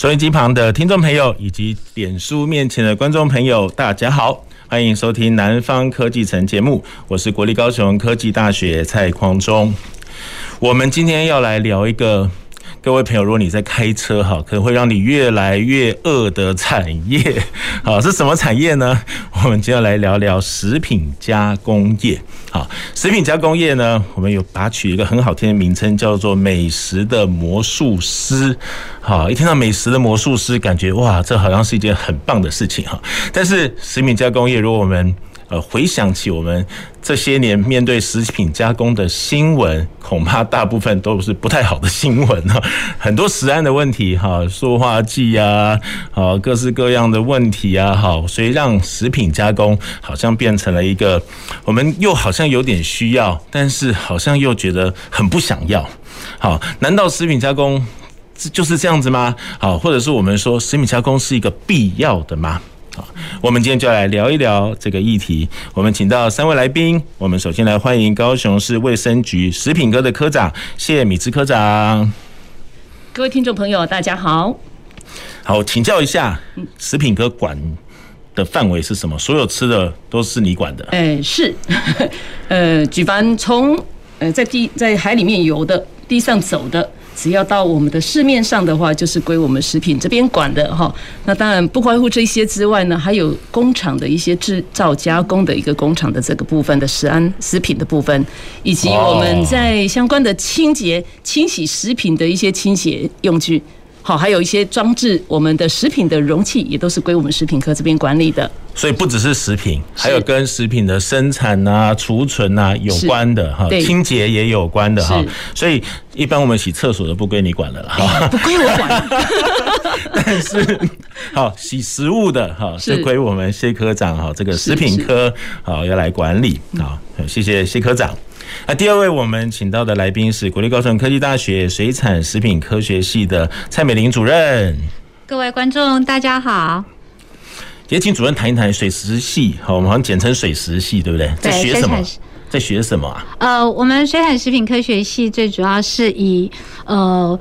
收音机旁的听众朋友以及点书面前的观众朋友，大家好，欢迎收听《南方科技城》节目，我是国立高雄科技大学蔡匡忠。我们今天要来聊一个。各位朋友，如果你在开车哈，可能会让你越来越饿的产业，好，是什么产业呢？我们今天来聊聊食品加工业。好，食品加工业呢，我们有把取一个很好听的名称，叫做“美食的魔术师”。好，一听到“美食的魔术师”，感觉哇，这好像是一件很棒的事情哈。但是食品加工业，如果我们呃，回想起我们这些年面对食品加工的新闻，恐怕大部分都是不太好的新闻哈，很多食安的问题哈，塑化剂啊，好各式各样的问题啊，好，所以让食品加工好像变成了一个我们又好像有点需要，但是好像又觉得很不想要。好，难道食品加工就是这样子吗？好，或者是我们说食品加工是一个必要的吗？好，我们今天就来聊一聊这个议题。我们请到三位来宾，我们首先来欢迎高雄市卫生局食品科的科长谢米芝科长。各位听众朋友，大家好。好，请教一下，食品科管的范围是什么？所有吃的都是你管的？哎，是。呃，举凡从呃在地在海里面游的，地上走的。只要到我们的市面上的话，就是归我们食品这边管的哈。那当然不关乎这些之外呢，还有工厂的一些制造加工的一个工厂的这个部分的食安食品的部分，以及我们在相关的清洁、清洗食品的一些清洁用具。好，还有一些装置，我们的食品的容器也都是归我们食品科这边管理的。所以不只是食品，还有跟食品的生产啊、储存啊有关的哈，清洁也有关的哈。所以一般我们洗厕所的不归你管了啦，哈，不归我管。但是好洗食物的哈，是归我们谢科长哈，这个食品科好要来管理。好，谢谢谢科长。那第二位我们请到的来宾是国立高雄科技大学水产食品科学系的蔡美玲主任。各位观众，大家好。也请主任谈一谈水食系，好，我们好像简称水食系，对不对？在学什么？在学什么啊？呃，我们水产食品科学系最主要是以呃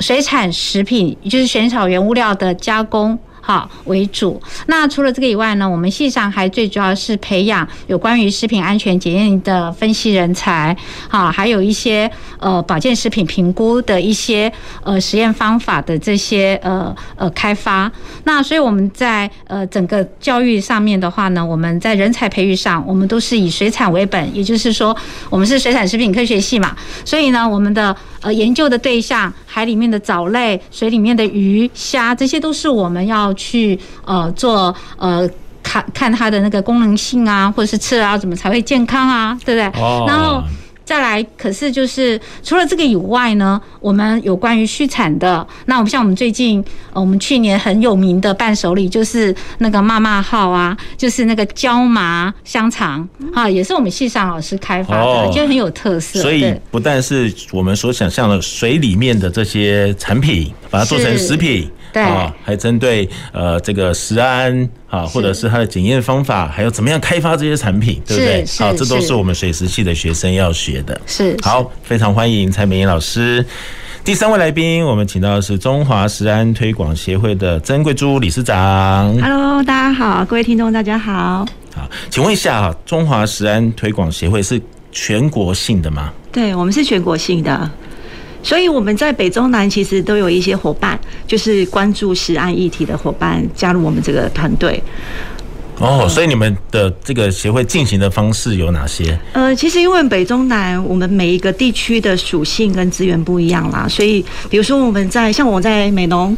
水产食品，就是选草原物料的加工。好为主。那除了这个以外呢，我们系上还最主要是培养有关于食品安全检验的分析人才，好，还有一些呃保健食品评估的一些呃实验方法的这些呃呃开发。那所以我们在呃整个教育上面的话呢，我们在人才培育上，我们都是以水产为本，也就是说我们是水产食品科学系嘛，所以呢，我们的呃研究的对象，海里面的藻类、水里面的鱼虾，这些都是我们要。去呃做呃看看它的那个功能性啊，或者是吃了要怎么才会健康啊，对不对？哦。然后再来，可是就是除了这个以外呢，我们有关于畜产的，那我们像我们最近呃我们去年很有名的伴手礼就是那个妈妈号啊，就是那个椒麻香肠啊，也是我们系上老师开发的，就很有特色。所以不但是我们所想象的水里面的这些产品，把它做成食品。对，还针对呃这个食安啊，或者是它的检验方法，还有怎么样开发这些产品，对不对？好，这都是我们水食系的学生要学的。是，好，非常欢迎蔡美英老师。第三位来宾，我们请到的是中华食安推广协会的曾贵珠理事长。Hello，大家好，各位听众大家好。好，请问一下哈，中华食安推广协会是全国性的吗？对，我们是全国性的。所以我们在北中南其实都有一些伙伴，就是关注食安议题的伙伴加入我们这个团队。哦，所以你们的这个协会进行的方式有哪些？呃，其实因为北中南我们每一个地区的属性跟资源不一样啦，所以比如说我们在像我在美浓。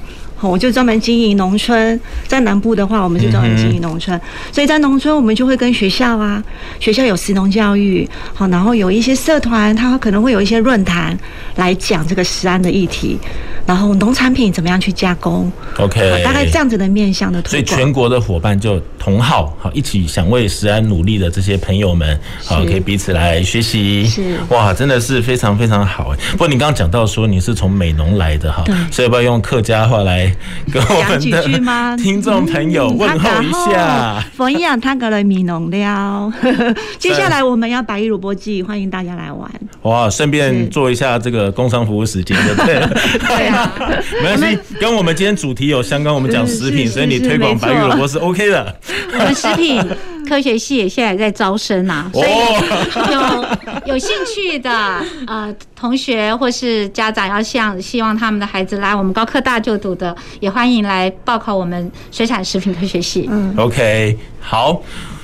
我就专门经营农村，在南部的话，我们就专门经营农村，所以在农村我们就会跟学校啊，学校有食农教育，好，然后有一些社团，它可能会有一些论坛来讲这个食安的议题，然后农产品怎么样去加工，OK，大概这样子的面向的推广。所以全国的伙伴就同好，好一起想为食安努力的这些朋友们，好可以彼此来学习，是。哇，真的是非常非常好。不过你刚刚讲到说你是从美农来的哈，所以要不要用客家话来？跟我们的听众朋友问候一下。冯一阳，他格雷米农了。接下来我们要白玉萝卜季，欢迎大家来玩。哇，顺便做一下这个工商服务时间，对不对？对啊，没关系，跟我们今天主题有相关，我们讲食品，所以你推广白玉萝卜是 OK 的。我们食品科学系也现在在招生呐，所以有 有兴趣的呃同学或是家长要向希望他们的孩子来我们高科大就读的，也欢迎来报考我们水产食品科学系。嗯，OK，好。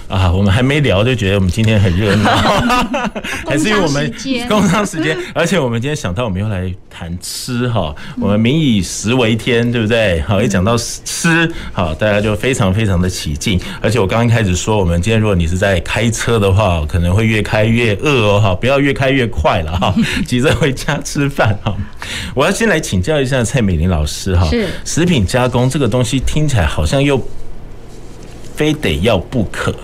啊，我们还没聊就觉得我们今天很热闹，还是因为我们工商时间，而且我们今天想到我们要来谈吃哈，我们民以食为天，对不对？好，一讲到吃，好，大家就非常非常的起劲。而且我刚刚开始说，我们今天如果你是在开车的话，可能会越开越饿哦，哈，不要越开越快了哈，急着回家吃饭哈。我要先来请教一下蔡美玲老师哈，是食品加工这个东西听起来好像又非得要不可。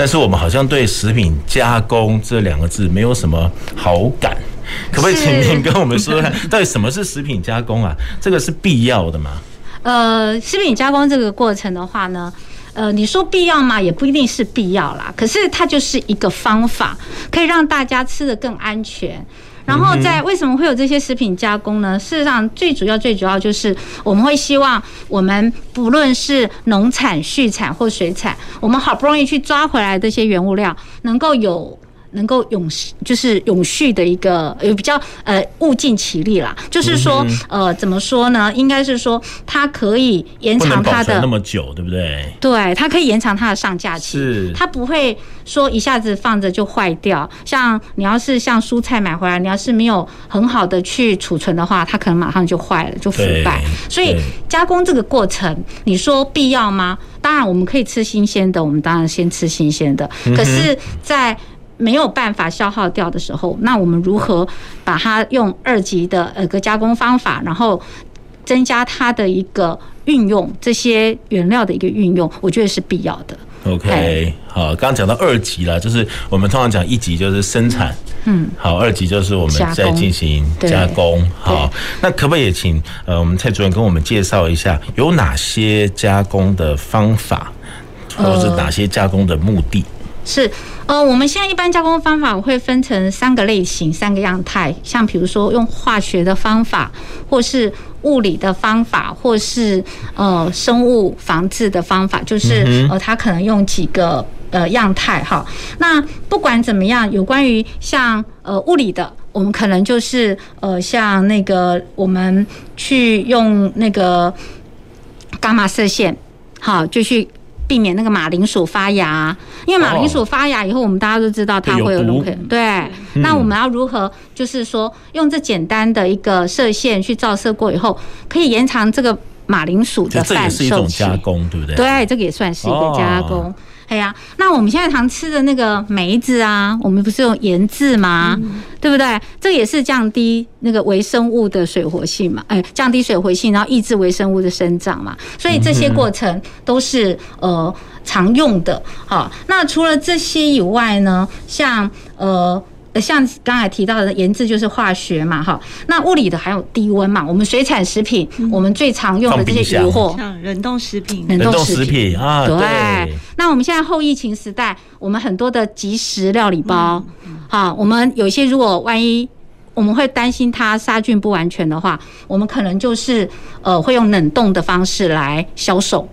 但是我们好像对食品加工这两个字没有什么好感，可不可以请您跟我们说 到底什么是食品加工啊？这个是必要的吗？呃，食品加工这个过程的话呢，呃，你说必要吗？也不一定是必要啦。可是它就是一个方法，可以让大家吃的更安全。然后在为什么会有这些食品加工呢？事实上，最主要、最主要就是我们会希望我们不论是农产、畜产或水产，我们好不容易去抓回来这些原物料，能够有。能够永就是永续的一个有比较呃物尽其力啦，就是说呃怎么说呢？应该是说它可以延长它的那么久，对不对？对，它可以延长它的上架期，是它不会说一下子放着就坏掉。像你要是像蔬菜买回来，你要是没有很好的去储存的话，它可能马上就坏了，就腐败。所以加工这个过程，你说必要吗？当然我们可以吃新鲜的，我们当然先吃新鲜的。可是，在没有办法消耗掉的时候，那我们如何把它用二级的呃个加工方法，然后增加它的一个运用，这些原料的一个运用，我觉得是必要的。OK，好，刚刚讲到二级了，就是我们通常讲一级就是生产，嗯，好，二级就是我们在进行加工。好，那可不可以也请呃我们蔡主任跟我们介绍一下有哪些加工的方法，或者是哪些加工的目的？是，呃，我们现在一般加工方法会分成三个类型、三个样态，像比如说用化学的方法，或是物理的方法，或是呃生物防治的方法，就是呃它可能用几个呃样态哈。那不管怎么样，有关于像呃物理的，我们可能就是呃像那个我们去用那个伽马射线，好就去。避免那个马铃薯发芽，因为马铃薯发芽以后，我们大家都知道它会有龙坑。对，那我们要如何，就是说用这简单的一个射线去照射过以后，可以延长这个马铃薯的贩售期。这也是一种加工，对不对？对，这个也算是一个加工。哎呀，那我们现在常吃的那个梅子啊，我们不是用盐渍吗？嗯、对不对？这也是降低那个微生物的水活性嘛，哎，降低水活性，然后抑制微生物的生长嘛。所以这些过程都是呃常用的。好，那除了这些以外呢，像呃。像刚才提到的盐渍就是化学嘛，哈，那物理的还有低温嘛。我们水产食品，我们最常用的这些鱼货，像冷冻食品，冷冻食品啊，对。那我们现在后疫情时代，我们很多的即食料理包，好，我们有些如果万一我们会担心它杀菌不完全的话，我们可能就是呃会用冷冻的方式来销售。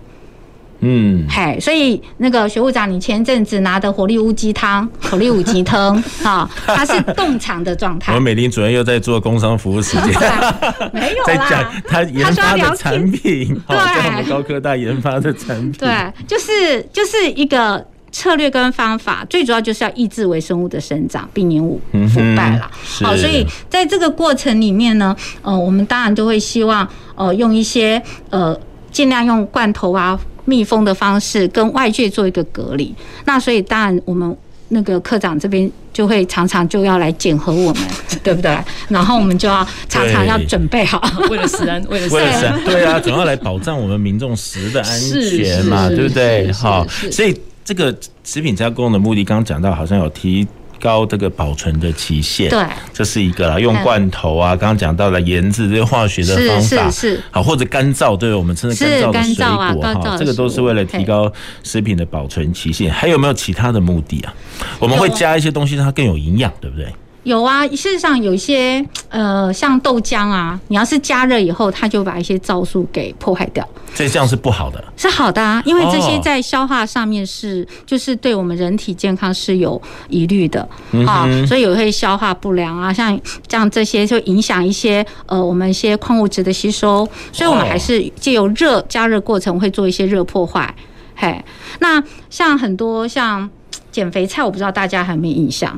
嗯，嘿，所以那个学务长，你前阵子拿的活力乌鸡汤、活力五鸡汤，哈，它是冻藏的状态。我们美玲主任又在做工商服务时间，没有在讲他研发的产品，对，在我们高科大研发的产品，对，就是就是一个策略跟方法，最主要就是要抑制微生物的生长，避免腐腐败啦。好，所以在这个过程里面呢，呃，我们当然就会希望呃用一些呃。尽量用罐头啊、密封的方式跟外界做一个隔离。那所以当然我们。那个科长这边就会常常就要来检核我们，对不对？然后我们就要常常要准备好，为了食安，为了为了食安，对啊，总要来保障我们民众食的安全嘛，对不对？好，所以这个食品加工的目的，刚刚讲到好像有提。高这个保存的期限，对，这是一个啦，用罐头啊，刚刚讲到了腌制这些化学的方法，是是好，或者干燥，对我们吃的干燥的水果哈，这个都是为了提高食品的保存期限。还有没有其他的目的啊？我们会加一些东西，让它更有营养，对不对？有啊，事实上有一些呃，像豆浆啊，你要是加热以后，它就把一些皂素给破坏掉，所以这样是不好的。是好的啊，因为这些在消化上面是就是对我们人体健康是有疑虑的啊，所以有会消化不良啊，像像这些就影响一些呃我们一些矿物质的吸收，所以我们还是借由热加热过程会做一些热破坏。嘿，那像很多像减肥菜，我不知道大家还没有印象。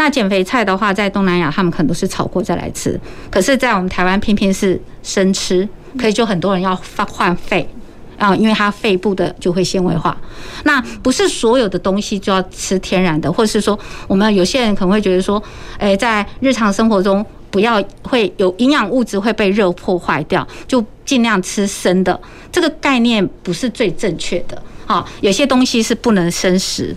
那减肥菜的话，在东南亚他们可能都是炒过再来吃，可是，在我们台湾偏偏是生吃，可以就很多人要换肺啊，因为它肺部的就会纤维化。那不是所有的东西就要吃天然的，或是说，我们有些人可能会觉得说，诶，在日常生活中不要会有营养物质会被热破坏掉，就尽量吃生的。这个概念不是最正确的啊，有些东西是不能生食。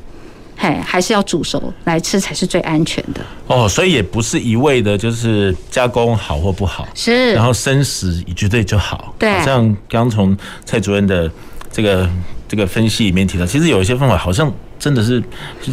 嘿，还是要煮熟来吃才是最安全的哦。所以也不是一味的，就是加工好或不好，是，然后生食绝对就好。对，好像刚从蔡主任的这个这个分析里面提到，其实有一些方法好像。真的是，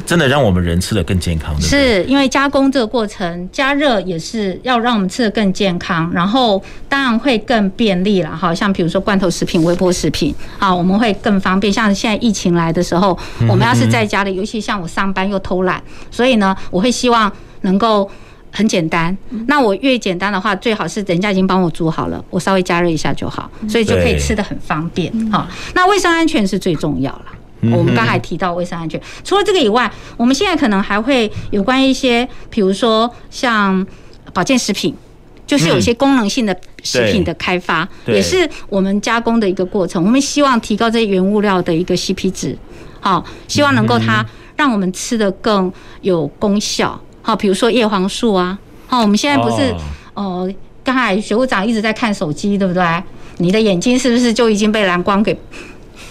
真的让我们人吃的更健康的。是因为加工这个过程加热也是要让我们吃的更健康，然后当然会更便利了。好像比如说罐头食品、微波食品，啊，我们会更方便。像现在疫情来的时候，我们要是在家里，尤其像我上班又偷懒，所以呢，我会希望能够很简单。那我越简单的话，最好是人家已经帮我煮好了，我稍微加热一下就好，所以就可以吃的很方便。好，那卫生安全是最重要了。我们刚才提到卫生安全，除了这个以外，我们现在可能还会有关一些，比如说像保健食品，就是有一些功能性的食品的开发，也是我们加工的一个过程。我们希望提高这些原物料的一个 CP 值，好，希望能够它让我们吃的更有功效。好，比如说叶黄素啊，好，我们现在不是哦，刚才学务长一直在看手机，对不对？你的眼睛是不是就已经被蓝光给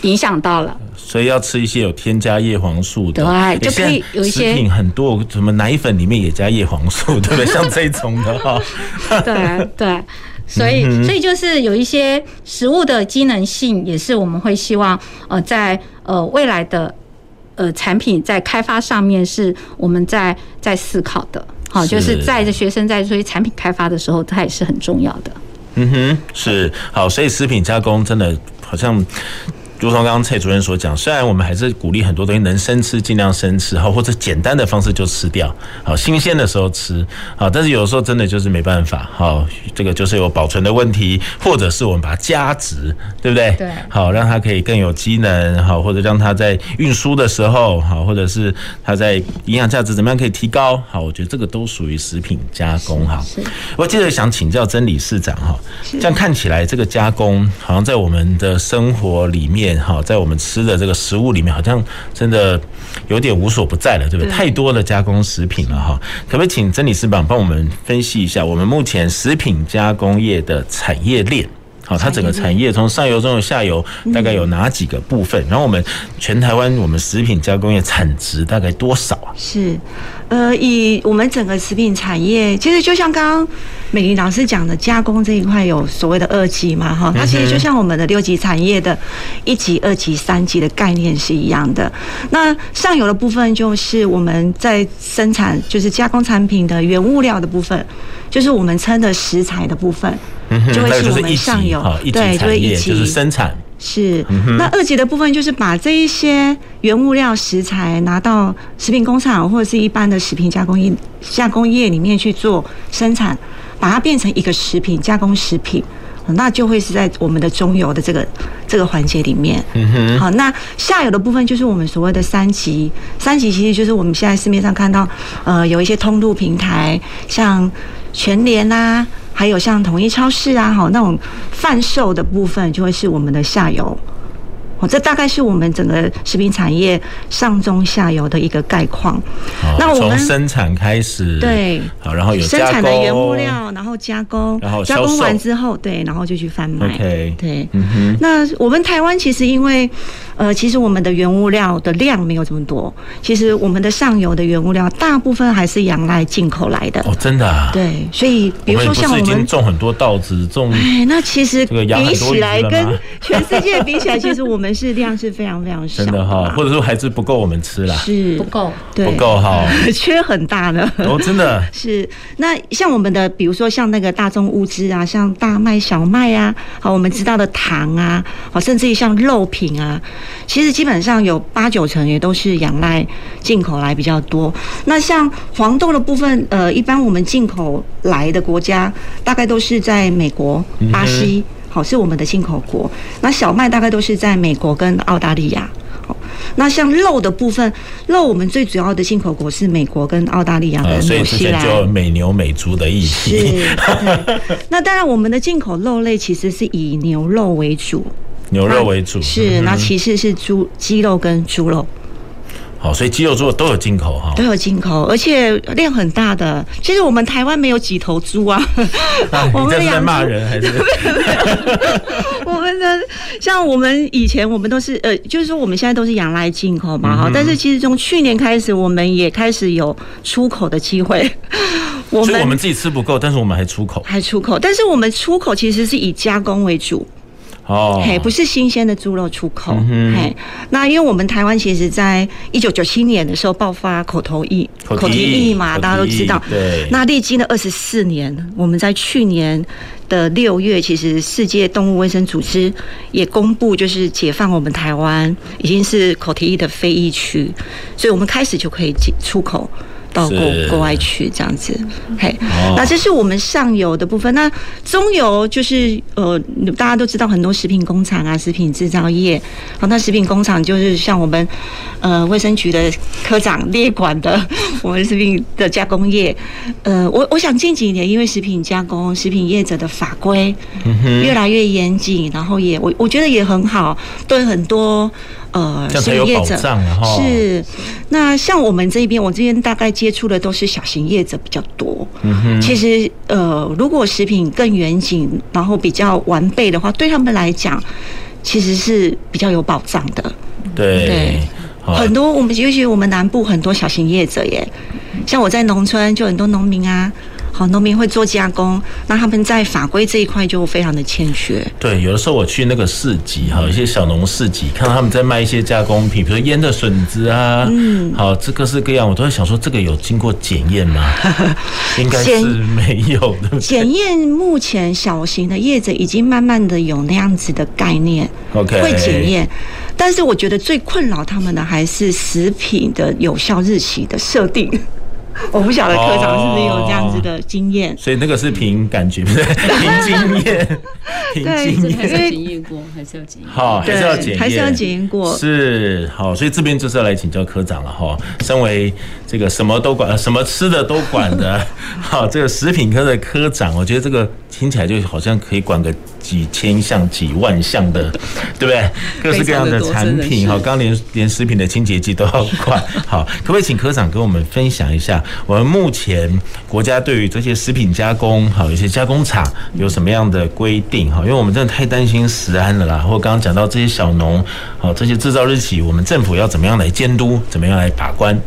影响到了？所以要吃一些有添加叶黄素的，对，就可以有一些食品很多，什么奶粉里面也加叶黄素，对不对？像这种的哈，对对，所以所以就是有一些食物的机能性，也是我们会希望呃在呃未来的呃产品在开发上面，是我们在在思考的。好，就是在这学生在做产品开发的时候，它也是很重要的。嗯哼，是好，所以食品加工真的好像。如同刚刚蔡主任所讲，虽然我们还是鼓励很多东西能生吃尽量生吃，好或者简单的方式就吃掉，好新鲜的时候吃，好，但是有时候真的就是没办法，好这个就是有保存的问题，或者是我们把它加值，对不对？对，好让它可以更有机能，好或者让它在运输的时候，好或者是它在营养价值怎么样可以提高，好，我觉得这个都属于食品加工哈。我接着想请教曾理事长哈，这样看起来这个加工好像在我们的生活里面。好，在我们吃的这个食物里面，好像真的有点无所不在了，对不对？太多的加工食品了哈，可不可以请曾理事长帮我们分析一下，我们目前食品加工业的产业链？好，它整个产业从上游、中游、下游大概有哪几个部分？然后我们全台湾我们食品加工业产值大概多少啊？是，呃，以我们整个食品产业，其实就像刚刚美玲老师讲的，加工这一块有所谓的二级嘛，哈，它其实就像我们的六级产业的一级、二级、三级的概念是一样的。那上游的部分就是我们在生产，就是加工产品的原物料的部分，就是我们称的食材的部分。就会是我们上游，对，就会一起就是生产。是，那二级的部分就是把这一些原物料食材拿到食品工厂或者是一般的食品加工业加工业里面去做生产，把它变成一个食品加工食品，那就会是在我们的中游的这个这个环节里面。嗯哼。好，那下游的部分就是我们所谓的三级，三级其实就是我们现在市面上看到，呃，有一些通路平台，像全联啊。还有像统一超市啊，好那种贩售的部分就会是我们的下游。哦，这大概是我们整个食品产业上中下游的一个概况。那我们从生产开始，对，好，然后有生产的原物料，然后加工，然后加工完之后，对，然后就去贩卖。OK，对。那我们台湾其实因为，呃，其实我们的原物料的量没有这么多，其实我们的上游的原物料大部分还是仰赖进口来的。哦，真的啊。对，所以比如说像我们，我们已经种很多稻子，种，哎，那其实比起来，跟全世界比起来，其实我们。是量是非常非常少，真的哈，或者说还是不够我们吃啦，是。不够，对，不够哈，缺很大的。哦，真的。是。那像我们的，比如说像那个大宗物资啊，像大麦、小麦啊，好，我们知道的糖啊，好，甚至于像肉品啊，其实基本上有八九成也都是仰赖进口来比较多。那像黄豆的部分，呃，一般我们进口来的国家大概都是在美国、巴西。嗯好，是我们的进口国。那小麦大概都是在美国跟澳大利亚。好，那像肉的部分，肉我们最主要的进口国是美国跟澳大利亚跟纽西兰。所以之前就美牛美猪的议题。是。那当然，我们的进口肉类其实是以牛肉为主，牛肉为主。是。那其次是猪、鸡肉跟猪肉。好，所以鸡肉、猪肉都有进口哈，都有进口，而且量很大的。其实我们台湾没有几头猪啊，我们在骂人还是？我们的像我们以前我们都是呃，就是说我们现在都是仰赖进口嘛哈。但是其实从去年开始，我们也开始有出口的机会。我们我们自己吃不够，但是我们还出口，还出口。但是我们出口其实是以加工为主。哦，嘿，不是新鲜的猪肉出口，嗯、嘿，那因为我们台湾其实在一九九七年的时候爆发口头疫，口蹄疫嘛，大家都知道。对。那历经了二十四年，我们在去年的六月，其实世界动物卫生组织也公布，就是解放我们台湾已经是口蹄疫的非疫区，所以我们开始就可以进出口。到国国外去这样子，嘿，那这是我们上游的部分。那中游就是呃，大家都知道很多食品工厂啊，食品制造业。好，那食品工厂就是像我们呃卫生局的科长列管的，我们食品的加工业。呃，我我想近几年因为食品加工、食品业者的法规越来越严谨，然后也我我觉得也很好，对很多。呃，食品业者是，那像我们这边，我这边大概接触的都是小型业者比较多。嗯哼，其实呃，如果食品更严谨，然后比较完备的话，对他们来讲，其实是比较有保障的。对对，很多我们尤其我们南部很多小型业者耶，像我在农村就很多农民啊。好，农民会做加工，那他们在法规这一块就非常的欠缺。对，有的时候我去那个市集哈，有一些小农市集，看到他们在卖一些加工品，比如说腌的笋子啊，嗯，好，这各式各样，我都在想说，这个有经过检验吗？应该是没有的。检验目前小型的业者已经慢慢的有那样子的概念，OK，会检验，但是我觉得最困扰他们的还是食品的有效日期的设定。我不晓得科长是不是有这样子的经验，所以那个是凭感觉，不是？凭经验，凭经验，还是要检验过，还是要检验，好，还是要检验，还是要检验过，是好，所以这边就是要来请教科长了哈。身为这个什么都管，什么吃的都管的，好，这个食品科的科长，我觉得这个听起来就好像可以管个几千项、几万项的，对不对？各式各样的产品，好，刚连连食品的清洁剂都要管，好，可不可以请科长跟我们分享一下？我们目前国家对于这些食品加工，好，一些加工厂有什么样的规定？哈，因为我们真的太担心食安了啦。或刚刚讲到这些小农，好，这些制造日期，我们政府要怎么样来监督，怎么样来把关？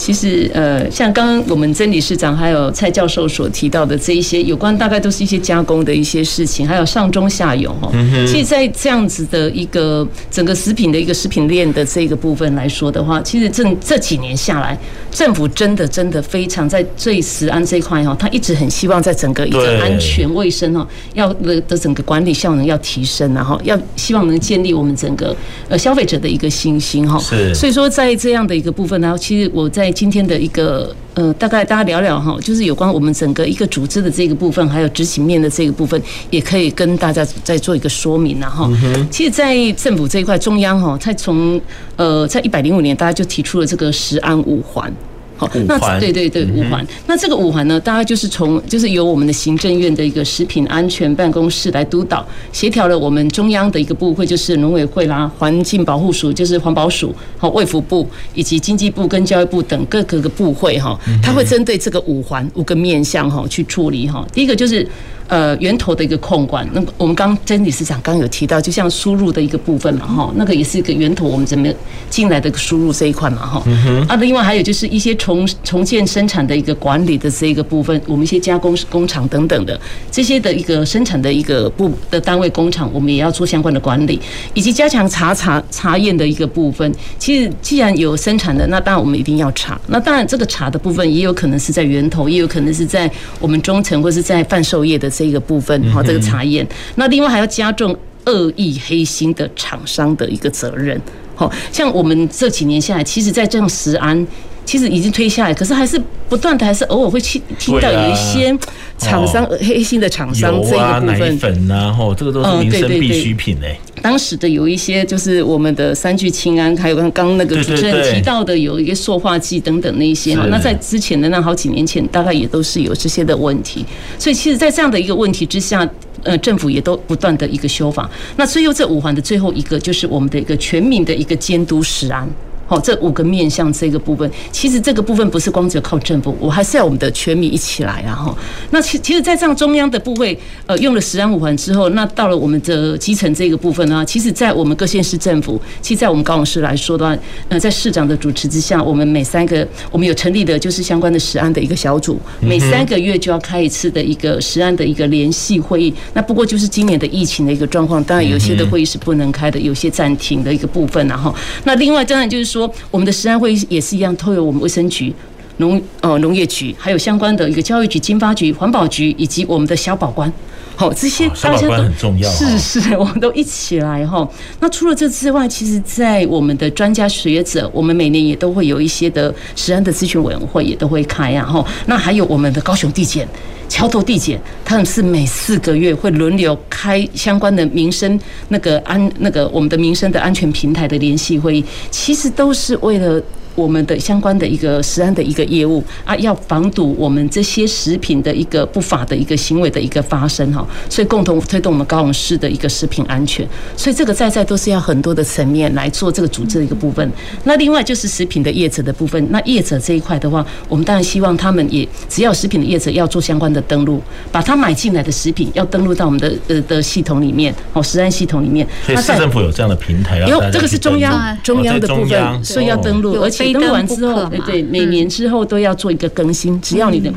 其实，呃，像刚刚我们曾理事长还有蔡教授所提到的这一些有关，大概都是一些加工的一些事情，还有上中下游哈。其实，在这样子的一个整个食品的一个食品链的这个部分来说的话，其实这这几年下来，政府真的真的非常在最食安这一块哈，他一直很希望在整个一个安全卫生哈，要的的整个管理效能要提升，然后要希望能建立我们整个呃消费者的一个信心哈。是。所以说，在这样的一个部分，然后其实我在。今天的一个呃，大概大家聊聊哈，就是有关我们整个一个组织的这个部分，还有执行面的这个部分，也可以跟大家再做一个说明了哈其实，在政府这一块，中央哈，它从呃，在一百零五年，大家就提出了这个十安五环。好，那对对对，五环。那这个五环呢，大概就是从就是由我们的行政院的一个食品安全办公室来督导协调了我们中央的一个部会，就是农委会啦、环境保护署，就是环保署，好，卫福部以及经济部跟教育部等各个个部会哈，它会针对这个五环五个面向哈去处理哈。第一个就是。呃，源头的一个控管，那我们刚曾理事长刚有提到，就像输入的一个部分嘛，哈，那个也是一个源头，我们怎么进来的输入这一块嘛，哈。啊，另外还有就是一些重重建生产的一个管理的这一个部分，我们一些加工工厂等等的这些的一个生产的一个部的单位工厂，我们也要做相关的管理，以及加强查查查验的一个部分。其实既然有生产的，那当然我们一定要查。那当然这个查的部分也有可能是在源头，也有可能是在我们中层或是在贩售业的。这个部分哈，这个查验，那另外还要加重恶意黑心的厂商的一个责任。好，像我们这几年下来，其实，在这样食安，其实已经推下来，可是还是不断的，还是偶尔会去听到有一些厂商黑心的厂商这一部分，奶粉呐，吼，这个都是民生必需品哎。当时的有一些就是我们的三聚氰胺，还有刚刚那个主持人提到的有一个塑化剂等等那一些哈，那在之前的那好几年前，大概也都是有这些的问题。所以其实，在这样的一个问题之下，呃，政府也都不断的一个修法。那最后这五环的最后一个，就是我们的一个全民的一个监督食安。好，这五个面向这个部分，其实这个部分不是光只有靠政府，我还是要我们的全民一起来啊！哈，那其其实，在这样中央的部位，呃，用了十安五环之后，那到了我们的基层这个部分呢，其实，在我们各县市政府，其实，在我们高雄市来说的话，呃，在市长的主持之下，我们每三个，我们有成立的就是相关的十安的一个小组，每三个月就要开一次的一个十安的一个联系会议。那不过就是今年的疫情的一个状况，当然有些的会议是不能开的，有些暂停的一个部分，然后，那另外当然就是说。说我们的食安会也是一样，都由我们卫生局、农呃农业局，还有相关的一个教育局、经发局、环保局，以及我们的小保官，好，这些大家都很重要，是是，我们都一起来哈。那除了这之外，其实，在我们的专家学者，我们每年也都会有一些的食安的咨询委员会，也都会开啊哈。那还有我们的高雄地检。桥头地检，他们是每四个月会轮流开相关的民生那个安那个我们的民生的安全平台的联系会议，其实都是为了。我们的相关的一个食安的一个业务啊，要防堵我们这些食品的一个不法的一个行为的一个发生哈，所以共同推动我们高雄市的一个食品安全，所以这个在在都是要很多的层面来做这个组织的一个部分。那另外就是食品的业者的部分，那业者这一块的话，我们当然希望他们也只要食品的业者要做相关的登录，把他买进来的食品要登录到我们的呃的系统里面哦，食安系统里面。所以市政府有这样的平台，有这个是中央中央的部分，所以要登录，而且。登录完之后，对对，每年之后都要做一个更新。只要你的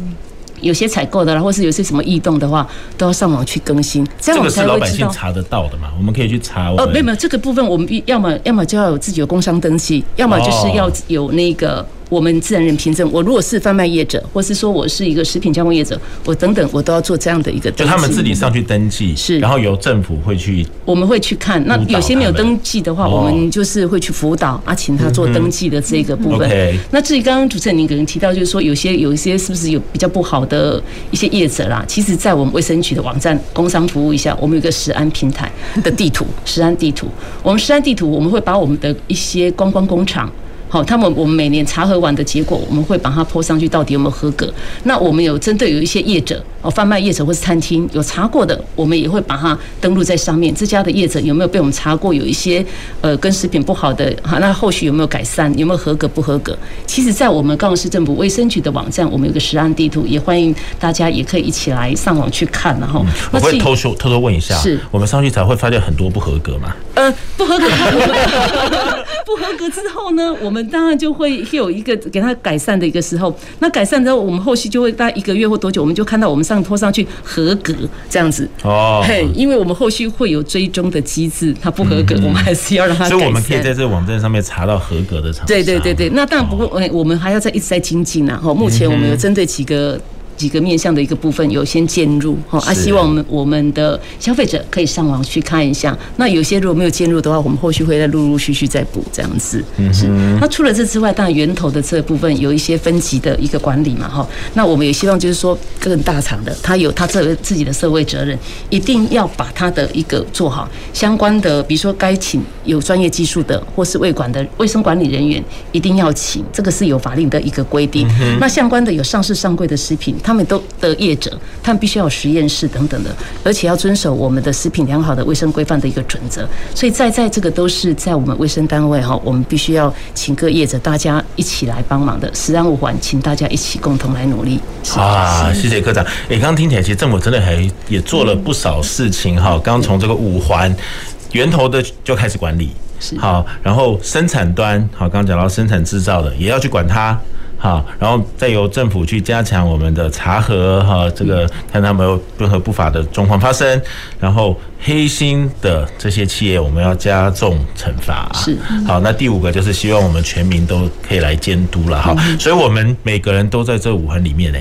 有些采购的，或是有些什么异动的话，都要上网去更新。这样我们才老百姓查得到的嘛？我们可以去查。呃，没有没有，这个部分我们要么要么就要有自己有工商登记，要么就是要有那个。我们自然人凭证，我如果是贩卖业者，或是说我是一个食品加工业者，我等等，我都要做这样的一个。就他们自己上去登记，是，然后由政府会去，我们会去看。那有些没有登记的话，我们就是会去辅导啊，请他做登记的这个部分。那至于刚刚主持人您可能提到，就是说有些有一些是不是有比较不好的一些业者啦？其实，在我们卫生局的网站工商服务一下，我们有个食安平台的地图，食安地图。我们食安地图，我们会把我们的一些观光工厂。好，他们我们每年查核完的结果，我们会把它 po 上去，到底有没有合格？那我们有针对有一些业者哦，贩卖业者或是餐厅有查过的，我们也会把它登录在上面。这家的业者有没有被我们查过？有一些呃跟食品不好的，好，那后续有没有改善？有没有合格不合格？其实，在我们高雄市政府卫生局的网站，我们有个食安地图，也欢迎大家也可以一起来上网去看，然后我会偷偷偷偷问一下，是我们上去才会发现很多不合格吗？呃，不合格，不合格之后呢，我们。当然就会有一个给他改善的一个时候，那改善之后，我们后续就会大概一个月或多久，我们就看到我们上拖上去合格这样子哦。嘿，因为我们后续会有追踪的机制，它不合格，我们还是要让它改善。所以我们可以在这个网站上面查到合格的厂商。对对对对，那当然不过，我们还要再一直在精进啊。哈，目前我们有针对几个。几个面向的一个部分有先介入哈啊，希望我们我们的消费者可以上网去看一下。那有些如果没有介入的话，我们后续会再陆陆续续再补这样子。是。那除了这之外，当然源头的这部分有一些分级的一个管理嘛哈。那我们也希望就是说，更大厂的他有他这自己的社会责任，一定要把他的一个做好相关的，比如说该请有专业技术的，或是卫管的卫生管理人员，一定要请，这个是有法令的一个规定。那相关的有上市上柜的食品，他们都的业者，他们必须要有实验室等等的，而且要遵守我们的食品良好的卫生规范的一个准则。所以在在这个都是在我们卫生单位哈，我们必须要请各业者大家一起来帮忙的，食安无环，请大家一起共同来努力。啊，谢谢科长。哎，刚刚听起来，其实政府真的还也做了不少事情哈。刚从这个五环源头的就开始管理，好，然后生产端好，刚刚讲到生产制造的也要去管它。好，然后再由政府去加强我们的查核哈，这个看他们有任何不法的状况发生，然后黑心的这些企业我们要加重惩罚。是，好，那第五个就是希望我们全民都可以来监督了哈，所以我们每个人都在这五环里面呢，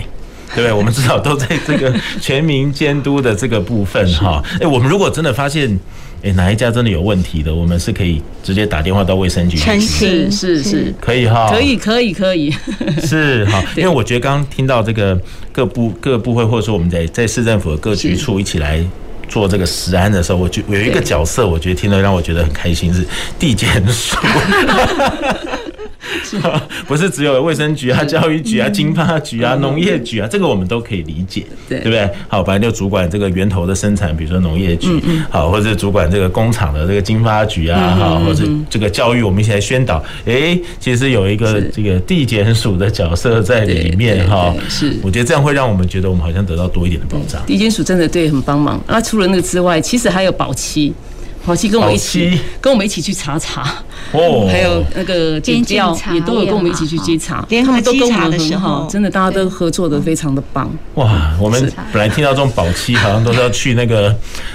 对不对？我们至少都在这个全民监督的这个部分哈。哎，我们如果真的发现。哎，哪一家真的有问题的，我们是可以直接打电话到卫生局。是是是，可以哈，可以可以可以。是哈，因为我觉得刚刚听到这个各部各部会，或者说我们在在市政府的各局处一起来做这个食安的时候，我觉有一个角色，我觉得听了让我觉得很开心，是地检署。是 不是只有卫生局啊、教育局啊、经发局啊、农业局啊，这个我们都可以理解，对对不对？好，本来就主管这个源头的生产，比如说农业局，好，或者主管这个工厂的这个经发局啊，好，或者这个教育，我们一起来宣导。哎，其实有一个这个地检署的角色在里面哈，是，我觉得这样会让我们觉得我们好像得到多一点的保障。地检署真的对很帮忙。那除了那个之外，其实还有保期。保期跟我一起，跟我们一起去查查。哦，还有那个检调也都有跟我们一起去稽查，他们都跟我们很好，真的大家都合作的非常的棒。哇，我们本来听到这种保期好像都是要去那个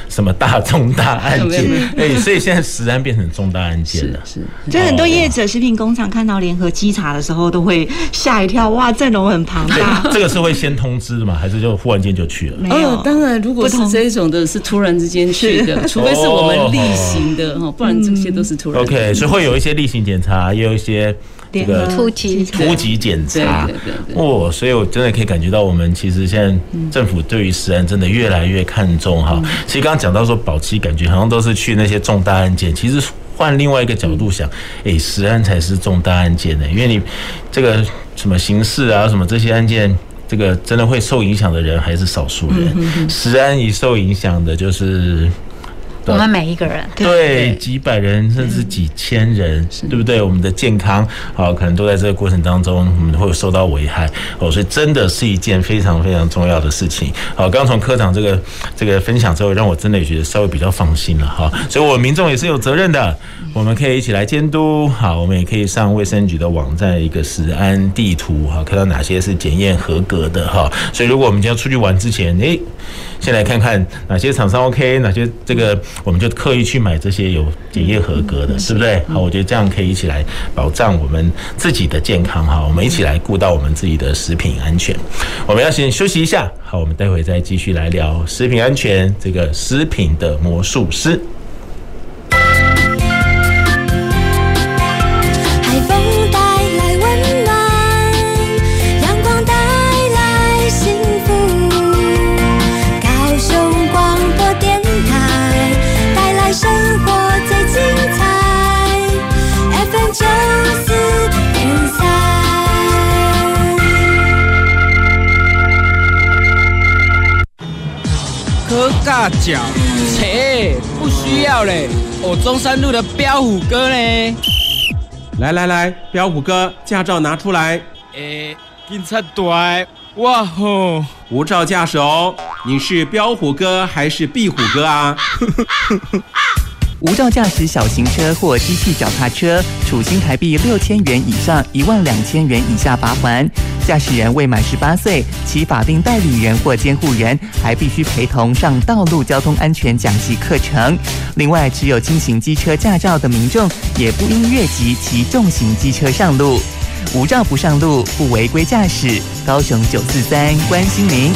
什么大重大案件，哎，所以现在食安变成重大案件了。是，就很多业者、食品工厂看到联合稽查的时候都会吓一跳，哇，阵容很庞大。这个是会先通知的吗？还是就忽然间就去了？没有，当然如果是这种的是突然之间去的，除非是我们。例行的哈，不然这些都是突然。OK，所以会有一些例行检查，也有一些这个突击突击检查。对对对。哦，所以我真的可以感觉到，我们其实现在政府对于食安真的越来越看重哈。其实刚刚讲到说保期，感觉好像都是去那些重大案件。其实换另外一个角度想，哎，食安才是重大案件呢，因为你这个什么刑事啊，什么这些案件，这个真的会受影响的人还是少数人。食安一受影响的，就是。我们每一个人对，对几百人甚至几千人，对不对？我们的健康好，可能都在这个过程当中，我们会受到危害哦。所以真的是一件非常非常重要的事情。好，刚从科长这个这个分享之后，让我真的也觉得稍微比较放心了哈。所以，我们民众也是有责任的，我们可以一起来监督。好，我们也可以上卫生局的网站一个食安地图哈，看到哪些是检验合格的哈。所以，如果我们今天出去玩之前，诶，先来看看哪些厂商 OK，哪些这个。我们就刻意去买这些有检验合格的，是不对？好，我觉得这样可以一起来保障我们自己的健康哈。我们一起来顾到我们自己的食品安全。我们要先休息一下，好，我们待会再继续来聊食品安全这个食品的魔术师。大脚，切，不需要嘞。我中山路的彪虎哥嘞。来来来，彪虎哥，驾照拿出来。诶，警察队，哇吼，无照驾驶哦。你是彪虎哥还是壁虎哥啊？无照驾驶小型车或机器脚踏车，处新台币六千元以上一万两千元以下罚锾。驾驶人未满十八岁，其法定代理人或监护人还必须陪同上道路交通安全讲习课程。另外，持有轻型机车驾照的民众也不应越级骑重型机车上路。无照不上路，不违规驾驶。高雄九四三关心您。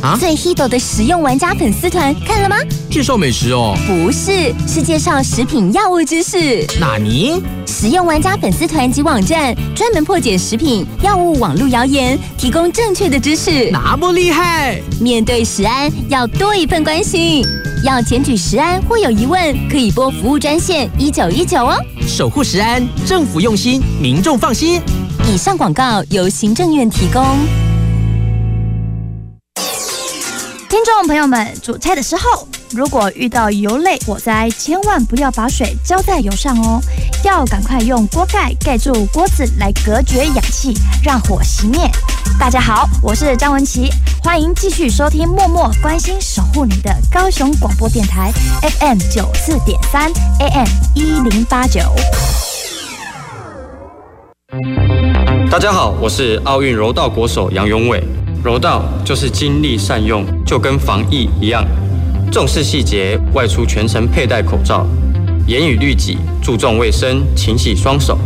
啊、最 hit 的食用玩家粉丝团看了吗？介绍美食哦？不是，是介绍食品药物知识。哪尼？食用玩家粉丝团及网站专门破解食品药物网络谣言，提供正确的知识。那么厉害！面对食安，要多一份关心。要检举食安或有疑问，可以拨服务专线一九一九哦。守护食安，政府用心，民众放心。以上广告由行政院提供。听众朋友们，煮菜的时候，如果遇到油类火灾，千万不要把水浇在油上哦，要赶快用锅盖盖住锅子来隔绝氧气，让火熄灭。大家好，我是张文琪，欢迎继续收听默默关心守护你的高雄广播电台 FM 九四点三 AM 一零八九。大家好，我是奥运柔道国手杨永伟。柔道就是精力善用，就跟防疫一样，重视细节，外出全程佩戴口罩，严于律己，注重卫生，勤洗双手，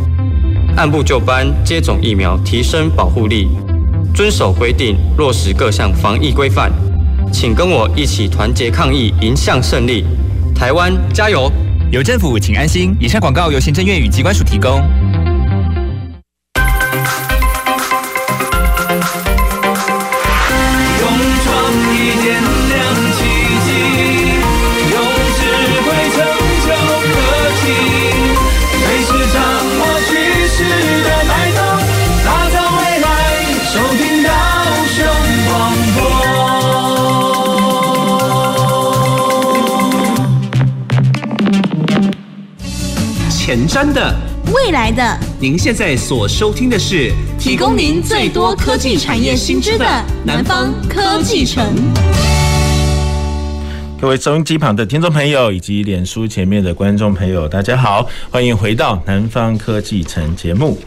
按部就班接种疫苗，提升保护力，遵守规定，落实各项防疫规范，请跟我一起团结抗疫，迎向胜利。台湾加油！有政府，请安心。以上广告由行政院与机关署提供。前瞻的，未来的，您现在所收听的是提供您最多科技产业新知的南方科技城。各位收音机旁的听众朋友以及脸书前面的观众朋友，大家好，欢迎回到南方科技城节目。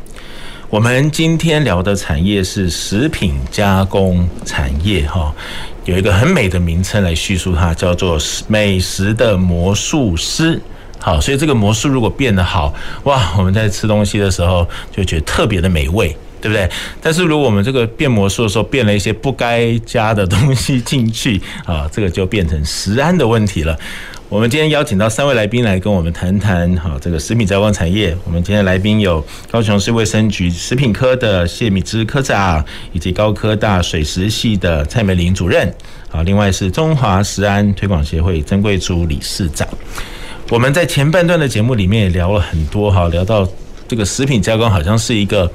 我们今天聊的产业是食品加工产业，哈，有一个很美的名称来叙述它，叫做美食的魔术师。好，所以这个魔术如果变得好，哇，我们在吃东西的时候就觉得特别的美味，对不对？但是如果我们这个变魔术的时候变了一些不该加的东西进去，啊，这个就变成食安的问题了。我们今天邀请到三位来宾来跟我们谈谈，好，这个食品加工产业。我们今天来宾有高雄市卫生局食品科的谢敏芝科长，以及高科大水食系的蔡美玲主任，好，另外是中华食安推广协会曾贵珠理事长。我们在前半段的节目里面也聊了很多哈，聊到这个食品加工好像是一个，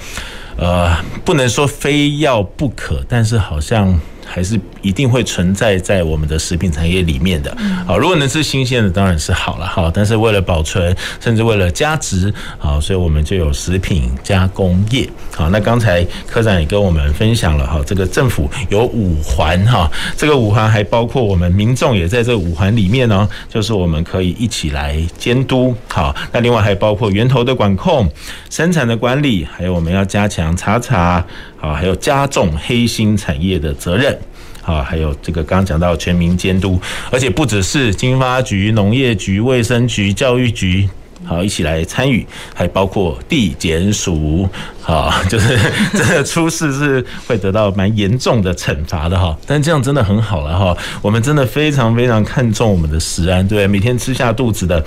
呃，不能说非要不可，但是好像。还是一定会存在在我们的食品产业里面的。好，如果能吃新鲜的，当然是好了哈。但是为了保存，甚至为了加值，好，所以我们就有食品加工业。好，那刚才科长也跟我们分享了哈，这个政府有五环哈，这个五环还包括我们民众也在这五环里面呢，就是我们可以一起来监督。好，那另外还包括源头的管控、生产的管理，还有我们要加强查查。啊，还有加重黑心产业的责任，啊，还有这个刚刚讲到全民监督，而且不只是经发局、农业局、卫生局、教育局。好，一起来参与，还包括地检署，好，就是真的出事是会得到蛮严重的惩罚的哈。但这样真的很好了哈，我们真的非常非常看重我们的食安，对，每天吃下肚子的，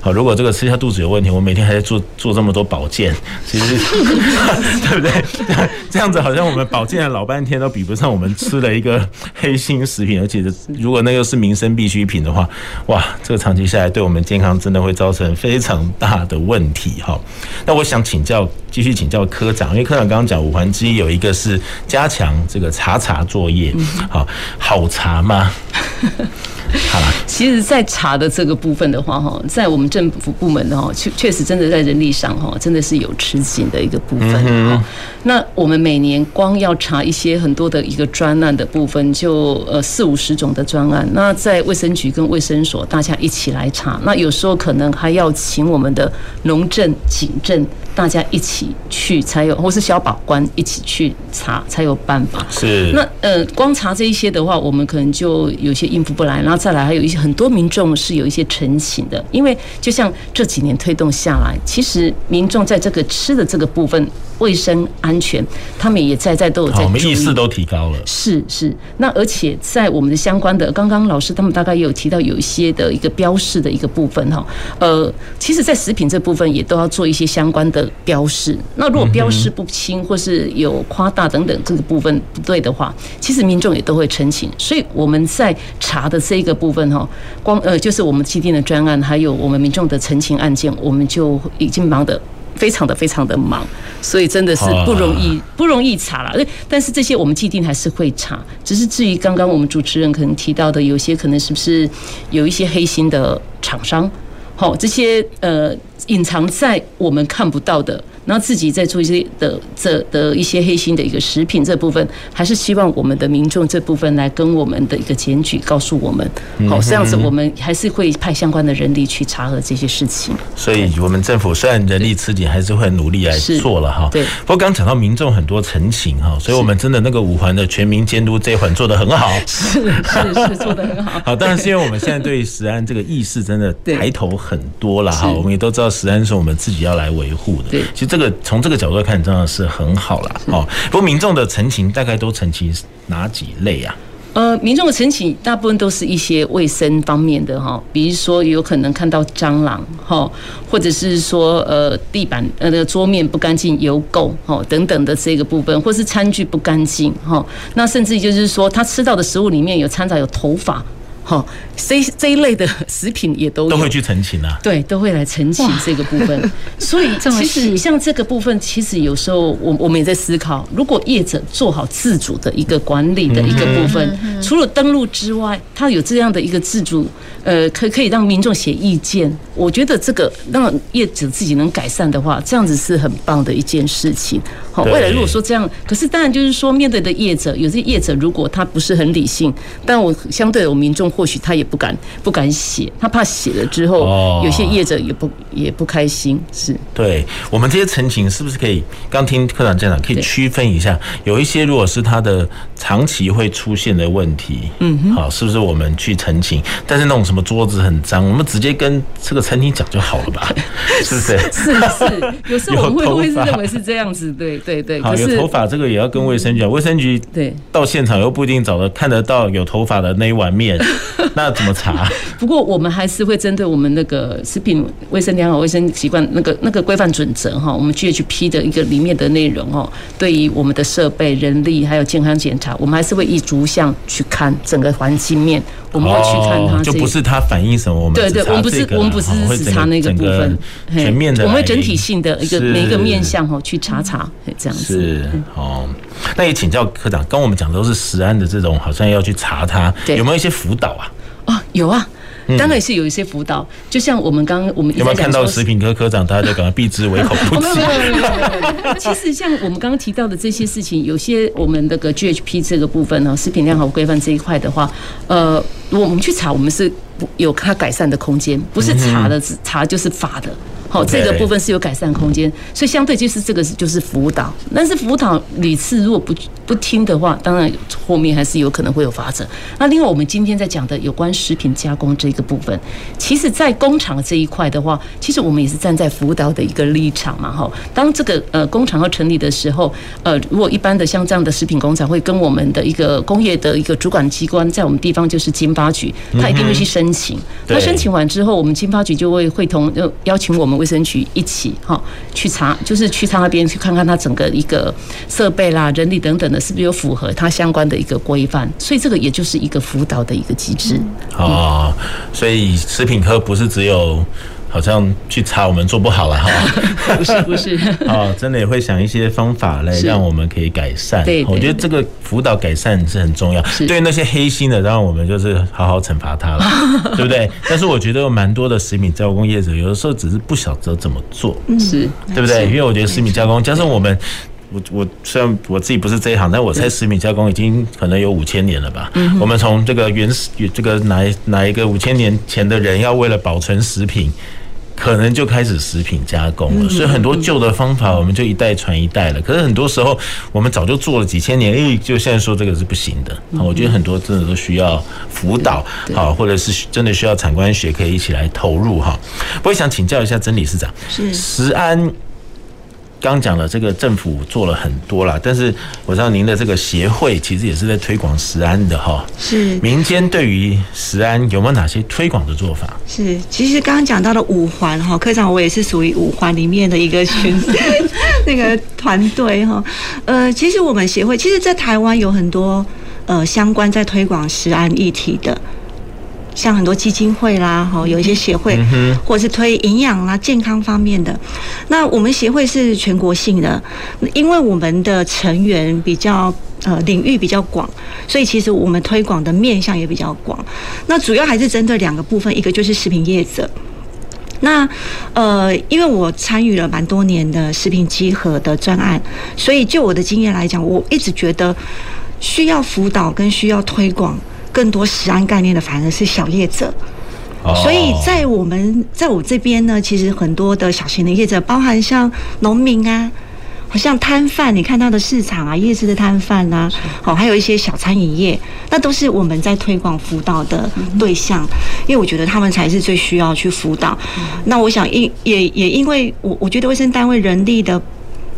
好，如果这个吃下肚子有问题，我每天还在做做这么多保健，其实 对不对？这样子好像我们保健了老半天都比不上我们吃了一个黑心食品，而且如果那又是民生必需品的话，哇，这个长期下来对我们健康真的会造成非常。大的问题哈，那我想请教，继续请教科长，因为科长刚刚讲五环之一有一个是加强这个查查作业，好，好查吗？好了，其实，在查的这个部分的话，哈，在我们政府部门的哈，确确实真的在人力上哈，真的是有吃紧的一个部分哈。那我们每年光要查一些很多的一个专案的部分，就呃四五十种的专案。那在卫生局跟卫生所大家一起来查，那有时候可能还要请我们的农政、警政大家一起去才有，或是消保官一起去查才有办法。是。那呃，光查这一些的话，我们可能就有些应付不来，然后。再来还有一些很多民众是有一些陈情的，因为就像这几年推动下来，其实民众在这个吃的这个部分。卫生安全，他们也在在都有在，我们意识都提高了。是是，那而且在我们的相关的，刚刚老师他们大概也有提到有一些的一个标示的一个部分哈。呃，其实，在食品这部分也都要做一些相关的标示。那如果标示不清或是有夸大等等这个部分不对的话，其实民众也都会陈情。所以我们在查的这一个部分哈，光呃就是我们既定的专案，还有我们民众的陈情案件，我们就已经忙得。非常的非常的忙，所以真的是不容易不容易查了。但是这些我们既定还是会查，只是至于刚刚我们主持人可能提到的，有些可能是不是有一些黑心的厂商，好，这些呃隐藏在我们看不到的。然后自己在做一些的这的一些黑心的一个食品这部分，还是希望我们的民众这部分来跟我们的一个检举，告诉我们，好，这样子我们还是会派相关的人力去查核这些事情。所以，我们政府虽然人力吃紧，还是会努力来做了哈。对。不过刚讲到民众很多陈情哈，所以我们真的那个五环的全民监督这一环做得很好。是是是，做得很好。好，当然是因为我们现在对食安这个意识真的抬头很多了哈。我们也都知道食安是我们自己要来维护的。对。其实这个从这个角度来看，真的是很好啦。哦。不过民众的陈情大概都陈情哪几类啊？呃，民众的陈情大部分都是一些卫生方面的哈，比如说有可能看到蟑螂哈，或者是说呃地板呃那个桌面不干净、油垢哈等等的这个部分，或是餐具不干净哈，那甚至就是说他吃到的食物里面有掺杂有头发。好，这这一类的食品也都都会去澄清啊，对，都会来澄清这个部分。所以其实像这个部分，其实有时候我我们也在思考，如果业者做好自主的一个管理的一个部分，除了登录之外，他有这样的一个自主，呃，可可以让民众写意见。我觉得这个让业者自己能改善的话，这样子是很棒的一件事情。好，未来如果说这样，可是当然就是说，面对的业者，有些业者如果他不是很理性，但我相对我民众。或许他也不敢不敢写，他怕写了之后，有些业者也不也不开心。是，对我们这些陈情是不是可以？刚听科长这样讲，可以区分一下，有一些如果是他的长期会出现的问题，嗯，好，是不是我们去澄清？但是那种什么桌子很脏，我们直接跟这个餐厅讲就好了吧？是不是？是是，有时候 我们会会是认为是这样子？对对对。好，有头发这个也要跟卫生局，卫生局对到现场又不一定找得看得到有头发的那一碗面。那怎么查？不过我们还是会针对我们那个食品卫生良好卫生习惯那个那个规范准则哈，我们 GHP 的一个里面的内容哦，对于我们的设备、人力还有健康检查，我们还是会依逐项去看整个环境面，我们会去看它。就不是它反映什么，我们对对，我们不是我们不是只查那个部分，全面的，我们会整体性的一个每一个面向哦去查查这样子。是哦，那也请教科长，跟我们讲的都是食安的这种，好像要去查它，有没有一些辅导啊？哦，有啊，当然也是有一些辅导，就像我们刚刚我们有没有看到食品科科长，大家就感到避之唯恐不及。其实像我们刚刚提到的这些事情，有些我们那个 GHP 这个部分呢，食品良好规范这一块的话，呃，我们去查，我们是有它改善的空间，不是查的查就是罚的。好，这个部分是有改善空间，所以相对就是这个就是辅导，但是辅导屡次如果不不听的话，当然后面还是有可能会有发展。那另外我们今天在讲的有关食品加工这个部分，其实在工厂这一块的话，其实我们也是站在辅导的一个立场嘛，哈。当这个呃工厂要成立的时候，呃，如果一般的像这样的食品工厂会跟我们的一个工业的一个主管机关，在我们地方就是经发局，他一定会去申请。那申请完之后，我们经发局就会会同要邀请我们。卫生局一起哈去查，就是去查那边去看看它整个一个设备啦、人力等等的，是不是有符合它相关的一个规范？所以这个也就是一个辅导的一个机制。哦，所以食品科不是只有。好像去查我们做不好了哈，不 是不是，哦，真的也会想一些方法来让我们可以改善。对，我觉得这个辅导改善是很重要。对那些黑心的，当然我们就是好好惩罚他了，对不对？但是我觉得有蛮多的食品加工业者，有的时候只是不晓得怎么做，是对不对？因为我觉得食品加工，加上我们。我我虽然我自己不是这一行，但我猜食品加工已经可能有五千年了吧。我们从这个原始，这个哪哪一个五千年前的人要为了保存食品，可能就开始食品加工了。嗯所以很多旧的方法，我们就一代传一代了。可是很多时候，我们早就做了几千年，哎，就现在说这个是不行的。我觉得很多真的都需要辅导，好，或者是真的需要产官学可以一起来投入哈。我也想请教一下曾理事长，是食安。刚讲了这个政府做了很多啦，但是我知道您的这个协会其实也是在推广食安的哈。是民间对于食安有没有哪些推广的做法？是，其实刚刚讲到的五环哈，科长我也是属于五环里面的一个群 那个团队哈。呃，其实我们协会其实，在台湾有很多呃相关在推广食安议题的。像很多基金会啦，哈，有一些协会，或者是推营养啦、健康方面的。那我们协会是全国性的，因为我们的成员比较呃领域比较广，所以其实我们推广的面向也比较广。那主要还是针对两个部分，一个就是食品业者。那呃，因为我参与了蛮多年的食品稽核的专案，所以就我的经验来讲，我一直觉得需要辅导跟需要推广。更多食安概念的反而是小业者，所以在我们在我这边呢，其实很多的小型的业者，包含像农民啊，好像摊贩，你看到的市场啊，夜市的摊贩啊，好，还有一些小餐饮业，那都是我们在推广辅导的对象，因为我觉得他们才是最需要去辅导。那我想因也也因为我我觉得卫生单位人力的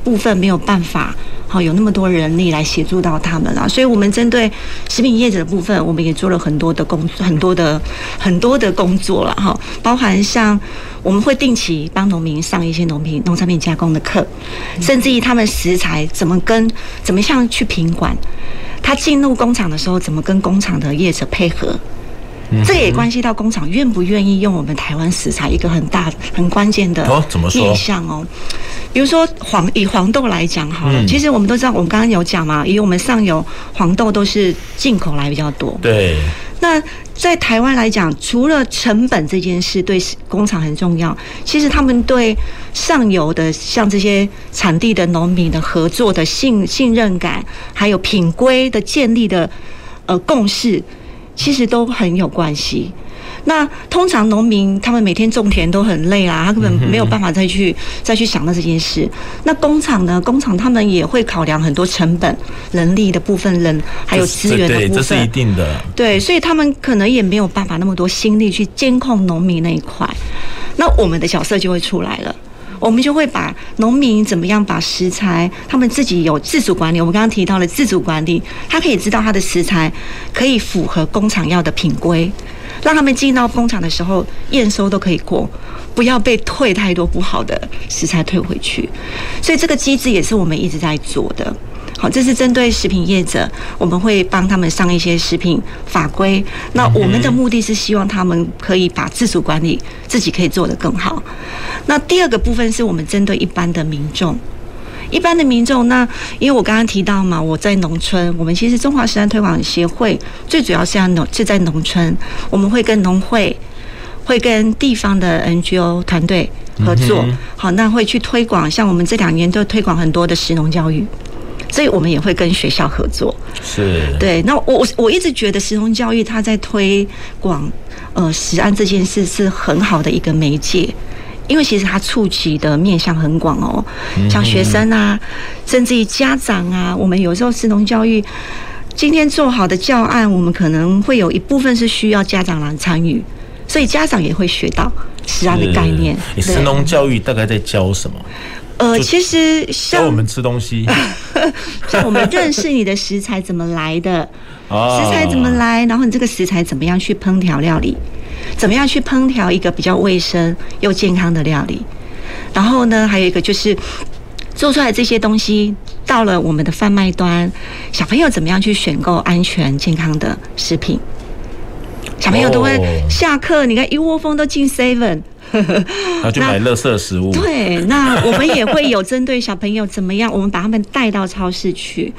部分没有办法。好，有那么多人力来协助到他们啦，所以我们针对食品业者的部分，我们也做了很多的工作，很多的很多的工作了哈，包含像我们会定期帮农民上一些农品农产品加工的课，甚至于他们食材怎么跟怎么样去品管，他进入工厂的时候怎么跟工厂的业者配合。这也关系到工厂愿不愿意用我们台湾食材，一个很大很关键的面向哦。比如说黄以黄豆来讲好了，其实我们都知道，我们刚刚有讲嘛，以我们上游黄豆都是进口来比较多。对。那在台湾来讲，除了成本这件事对工厂很重要，其实他们对上游的像这些产地的农民的合作的信信任感，还有品规的建立的呃共识。其实都很有关系。那通常农民他们每天种田都很累啦，他根本没有办法再去再去想到这件事。那工厂呢？工厂他们也会考量很多成本、人力的部分，人还有资源的部分，这是一定的。对，所以他们可能也没有办法那么多心力去监控农民那一块。那我们的角色就会出来了。我们就会把农民怎么样把食材，他们自己有自主管理。我们刚刚提到了自主管理，他可以知道他的食材可以符合工厂要的品规，让他们进到工厂的时候验收都可以过，不要被退太多不好的食材退回去。所以这个机制也是我们一直在做的。好，这是针对食品业者，我们会帮他们上一些食品法规。那我们的目的是希望他们可以把自主管理自己可以做得更好。那第二个部分是我们针对一般的民众，一般的民众，那因为我刚刚提到嘛，我在农村，我们其实中华食安推广协会最主要是要农是在农村，我们会跟农会，会跟地方的 NGO 团队合作。好，那会去推广，像我们这两年都推广很多的食农教育。所以我们也会跟学校合作，是对。那我我一直觉得食农教育它在推广呃实安这件事是很好的一个媒介，因为其实它触及的面向很广哦，像学生啊，甚至于家长啊，我们有时候食农教育今天做好的教案，我们可能会有一部分是需要家长来参与，所以家长也会学到食安的概念。你食农教育大概在教什么？呃，其实像我们吃东西，像我们认识你的食材怎么来的，食材怎么来，然后你这个食材怎么样去烹调料理，怎么样去烹调一个比较卫生又健康的料理，然后呢，还有一个就是做出来这些东西到了我们的贩卖端，小朋友怎么样去选购安全健康的食品，小朋友都会下课，你看一窝蜂都进 seven。然后就买垃圾食物。对，那我们也会有针对小朋友怎么样，我们把他们带到超市去，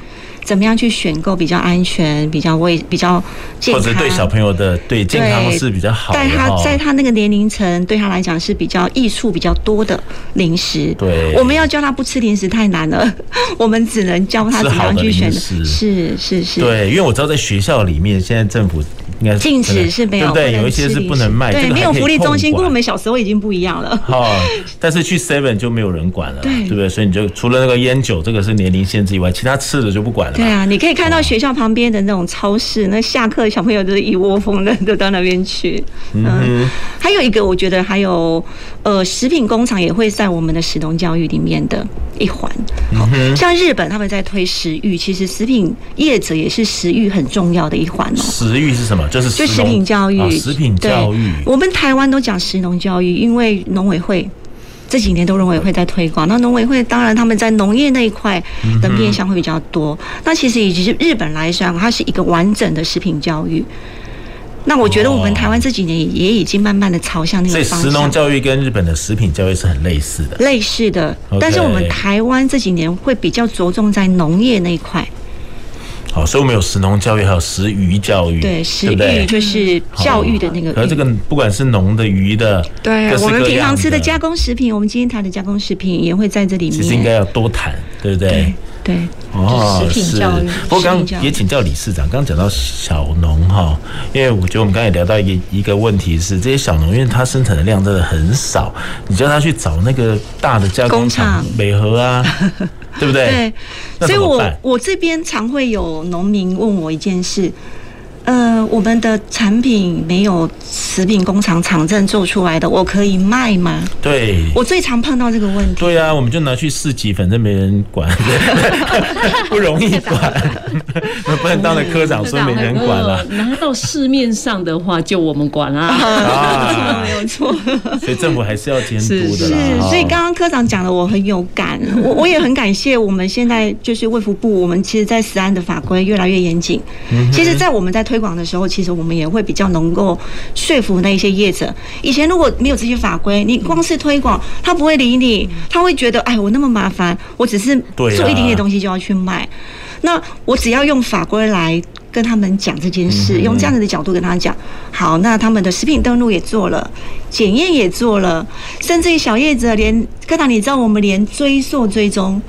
怎么样去选购比较安全、比较卫、比较健康，或者对小朋友的对健康是比较好的。在他在他那个年龄层，对他来讲是比较益处比较多的零食。对，我们要教他不吃零食太难了，我们只能教他怎么样去选。是是是。对，因为我知道在学校里面，现在政府应该禁止是没有，对不对？有一些是不能卖，对，没有福利中心，跟我们小时候已经不一样了。哦，但是去 Seven 就没有人管了，对，对不对？所以你就除了那个烟酒这个是年龄限制以外，其他吃的就不管了。对啊，你可以看到学校旁边的那种超市，那下课小朋友都是一窝蜂的都到那边去。嗯，还有一个，我觉得还有呃，食品工厂也会在我们的食农教育里面的一环。好，像日本他们在推食育，其实食品业者也是食育很重要的一环哦。食育是什么？就是就食品教育。食品教育，我们台湾都讲食农教育，因为农委会这几年都农委会在推广。那农委会当然他们在农业那一块的面向会比较多。那其实以及日本来讲，它是一个完整的食品教育。那我觉得我们台湾这几年也已经慢慢的朝向那个方向。所以食农教育跟日本的食品教育是很类似的。类似的，但是我们台湾这几年会比较着重在农业那一块。好，所以我们有食农教育，还有食鱼教育，对，食鱼就是教育的那个。而这个不管是农的、鱼的，对，我们平常吃的加工食品，我们今天谈的加工食品也会在这里面。其实应该要多谈，对不对？对，哦，食品教育。不过刚刚也请教理事长，刚刚讲到小农哈，因为我觉得我们刚才也聊到一个一个问题是，这些小农因为它生产的量真的很少，你叫他去找那个大的加工厂，美和啊。对不对？对，所以我我这边常会有农民问我一件事。呃，我们的产品没有食品工厂厂证做出来的，我可以卖吗？对，我最常碰到这个问题。对啊，我们就拿去市集，反正没人管，不容易管。不能当了科长说没人管了。拿到市面上的话，就我们管啊。啊，没有错。所以政府还是要监督的啦。是，所以刚刚科长讲的，我很有感。我我也很感谢我们现在就是卫福部，我们其实在食安的法规越来越严谨。其实，在我们在推广的时候，其实我们也会比较能够说服那一些业者。以前如果没有这些法规，你光是推广，他不会理你，他会觉得，哎，我那么麻烦，我只是做一点点东西就要去卖。那我只要用法规来跟他们讲这件事，用这样子的角度跟他讲，好，那他们的食品登录也做了，检验也做了，甚至于小叶子连科长，你知道我们连追溯追踪，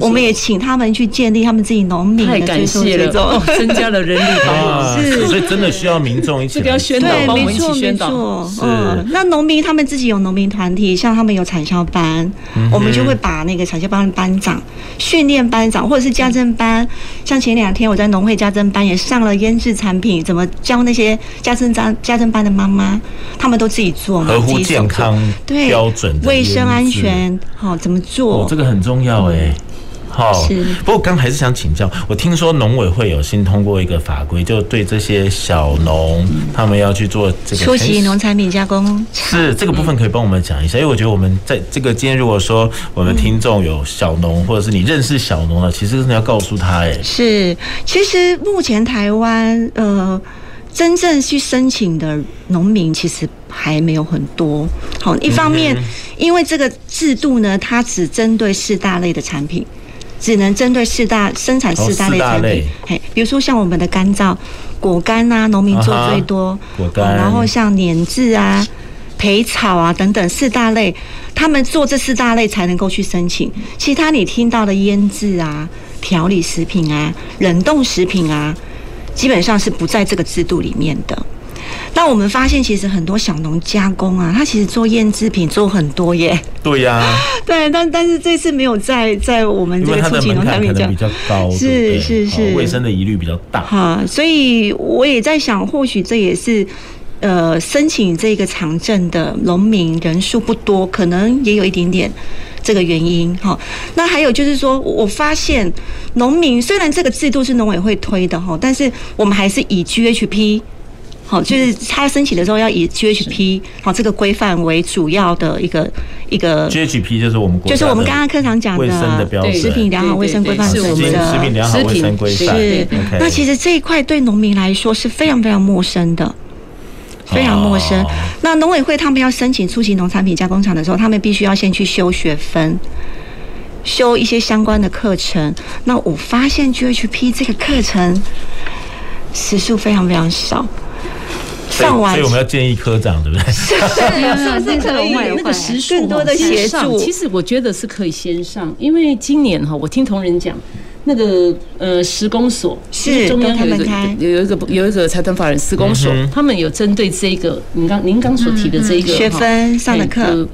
我们也请他们去建立他们自己农民的追溯追踪，增加了人力 啊，是，所以真的需要民众一起宣导，对，没错没错，嗯，那农民他们自己有农民团体，像他们有产销班，我们就会把那个产销班的班长训练班长，或者是家政班，像前两天我在农会家政班也上了腌制产品，怎么教那些家政班家政班的妈妈，他们都自己做嘛，合乎健康标准、卫生安全，好怎么做？哦，这个很重要哎。好，不过刚还是想请教，我听说农委会有新通过一个法规，就对这些小农，他们要去做这个出席农产品加工，是这个部分可以帮我们讲一下，因为我觉得我们在这个今天如果说我们听众有小农，或者是你认识小农的，其实真的要告诉他，哎，是，其实目前台湾呃，真正去申请的农民其实还没有很多。好，一方面因为这个制度呢，它只针对四大类的产品。只能针对四大生产四大类产品，嘿，比如说像我们的干燥果干啊，农民做最多，果干，然后像碾制啊、培草啊等等四大类，他们做这四大类才能够去申请。其他你听到的腌制啊、调理食品啊、冷冻食品啊，基本上是不在这个制度里面的。那我们发现，其实很多小农加工啊，他其实做腌制品做很多耶。对呀、啊。对，但但是这次没有在在我们这个初级农产品比较高，是是是，卫生的疑虑比较大。哈，所以我也在想，或许这也是呃申请这个长证的农民人数不多，可能也有一点点这个原因。哈，那还有就是说，我发现农民虽然这个制度是农委会推的哈，但是我们还是以 GHP。好，就是他申请的时候要以 GHP 好这个规范为主要的一个一个 GHP 就是我们就是我们刚刚课堂讲的食品良好卫生规范是我们的食品良好卫生规范是。那其实这一块对农民来说是非常非常陌生的，非常陌生。那农委会他们要申请初级农产品加工厂的时候，他们必须要先去修学分，修一些相关的课程。那我发现 GHP 这个课程时数非常非常少。上完，所以我们要建议科长，对不对？是是，是可以那个时数多的协助。其实我觉得是可以先上，因为今年哈，我听同仁讲，那个呃施工所是中央有一个都他们开有有一个有一个财团法人施工所嗯，他们有针对这个您刚您刚所提的这一个嗯嗯学分上的课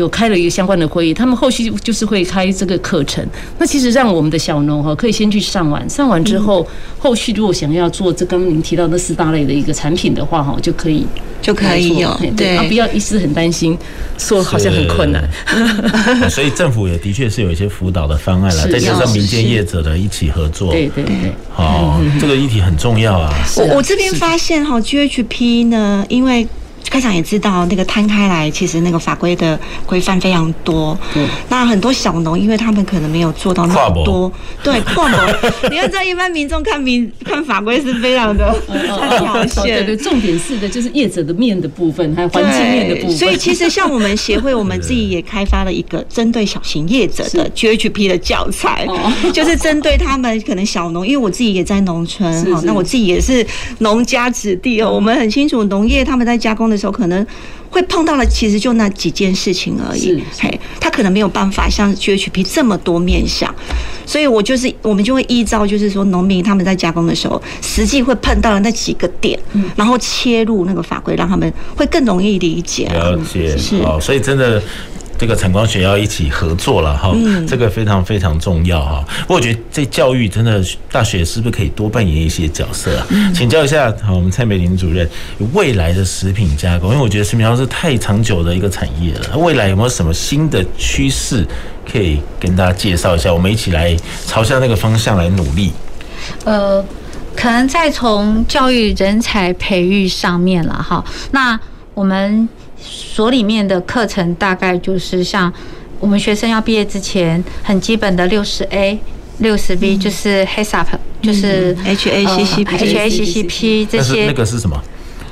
有开了一个相关的会议，他们后续就是会开这个课程。那其实让我们的小农哈可以先去上完，上完之后，后续如果想要做这刚刚您提到那四大类的一个产品的话哈，就可以就可以有嘿对啊，不要一直很担心，说好像很困难。哦 所以政府也的确是有一些辅导的方案了，再加上民间业者的一起合作。对对对，哦，这个议题很重要啊。我我这边发现哈，GHP 呢，因为开场也知道，那个摊开来，其实那个法规的规范非常多。嗯，那很多小农，因为他们可能没有做到那么多，对，跨模。你要知道，一般民众看民 看法规是非常的三条哦线。对对，重点是的，就是业者的面的部分，还有环境面的部分。所以其实像我们协会，我们自己也开发了一个针对小型业者的 GHP 的教材，就是针对他们可能小农，因为我自己也在农村哈，那我自己也是农家子弟哦，我们很清楚农业他们在加工的时候可能。会碰到了其实就那几件事情而已，嘿，他可能没有办法像 GHP 这么多面向，所以我就是我们就会依照就是说农民他们在加工的时候，实际会碰到的那几个点，然后切入那个法规，让他们会更容易理解。了解，是哦，所以真的。这个产光学要一起合作了哈，这个非常非常重要哈。不过我觉得这教育真的大学是不是可以多扮演一些角色啊？请教一下，好，我们蔡美玲主任，未来的食品加工，因为我觉得食品加工是太长久的一个产业了，未来有没有什么新的趋势可以跟大家介绍一下？我们一起来朝向那个方向来努力。呃，可能再从教育人才培育上面了哈，那我们。所里面的课程大概就是像我们学生要毕业之前很基本的六十 A、六十 B，就是 HACCP，就是 HACCP、HACCP 这些。那个是什么？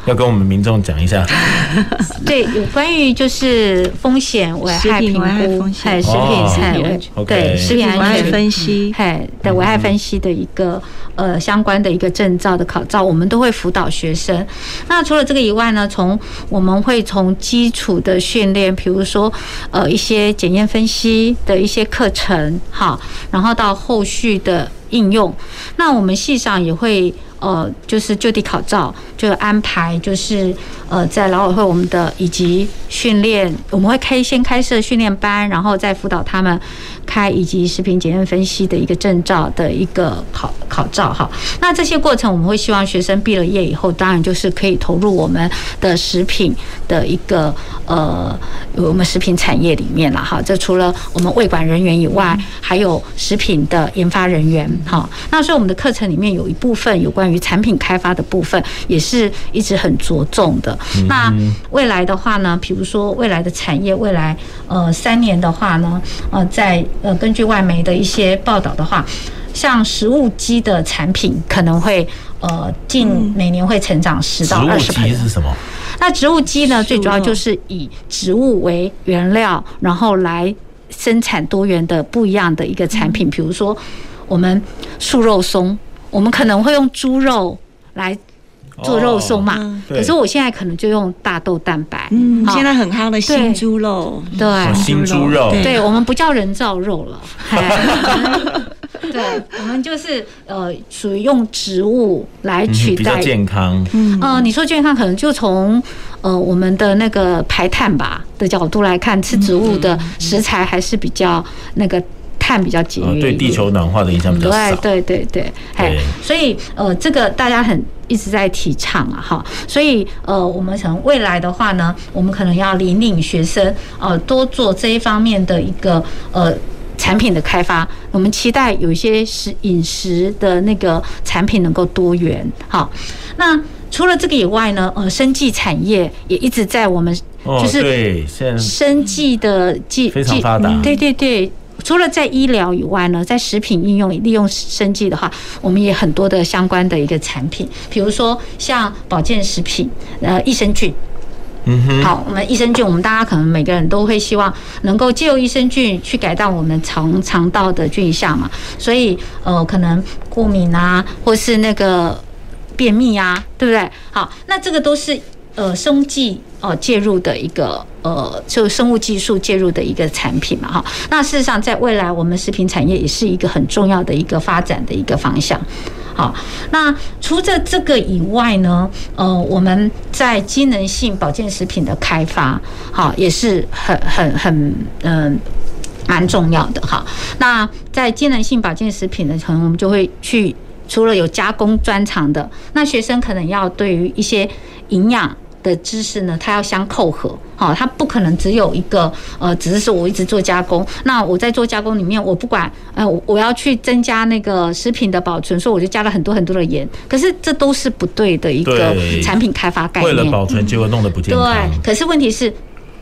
要跟我们民众讲一下。对，有关于就是风险危害评估，食品安全，对食品安全分析，嘿的危害分析的一个呃相关的一个证照的考照，我们都会辅导学生。那除了这个以外呢，从我们会从基础的训练，比如说呃一些检验分析的一些课程，好，然后到后续的应用，那我们系上也会。呃，就是就地考照，就安排就是呃，在劳委会我们的以及训练，我们会开先开设训练班，然后再辅导他们开以及食品检验分析的一个证照的一个考考照哈。那这些过程，我们会希望学生毕了业以后，当然就是可以投入我们的食品的一个呃，我们食品产业里面了哈。这除了我们卫管人员以外，还有食品的研发人员哈。那所以我们的课程里面有一部分有关于产品开发的部分也是一直很着重的。那未来的话呢，比如说未来的产业，未来呃三年的话呢，呃在呃根据外媒的一些报道的话，像食物基的产品可能会呃近每年会成长十到二十倍。植物基是什么？那植物基呢，最主要就是以植物为原料，然后来生产多元的不一样的一个产品，比如说我们素肉松。我们可能会用猪肉来做肉松嘛，哦、可是我现在可能就用大豆蛋白。嗯，现在很夯的新猪肉，对，新猪肉，对，对我们不叫人造肉了。对，我们就是呃，属于用植物来取代，比较健康。嗯，呃，你说健康，可能就从呃我们的那个排碳吧的角度来看，吃植物的食材还是比较那个。碳比较节约，对地球暖化的影响比较少。对对对对，哎，所以呃，这个大家很一直在提倡啊，哈。所以呃，我们可能未来的话呢，我们可能要引领学生呃多做这一方面的一个呃产品的开发。我们期待有一些食饮食的那个产品能够多元。好，那除了这个以外呢，呃，生技产业也一直在我们就是对生技的技非常发达。对对对。除了在医疗以外呢，在食品应用利用生技的话，我们也很多的相关的一个产品，比如说像保健食品，呃，益生菌。嗯哼。好，我们益生菌，我们大家可能每个人都会希望能够借由益生菌去改善我们肠肠道的菌相嘛，所以呃，可能过敏啊，或是那个便秘啊，对不对？好，那这个都是呃生技呃介入的一个呃，就生物技术介入的一个产品嘛哈。那事实上，在未来我们食品产业也是一个很重要的一个发展的一个方向。好，那除了这个以外呢，呃，我们在机能性保健食品的开发，好，也是很很很嗯。蛮重要的哈，那在机能性保健食品的可能我们就会去，除了有加工专长的，那学生可能要对于一些营养的知识呢，它要相扣合，好，它不可能只有一个，呃，只是说我一直做加工，那我在做加工里面，我不管，呃，我要去增加那个食品的保存，所以我就加了很多很多的盐，可是这都是不对的一个产品开发概念，为了保存结果弄得不健康，对，可是问题是。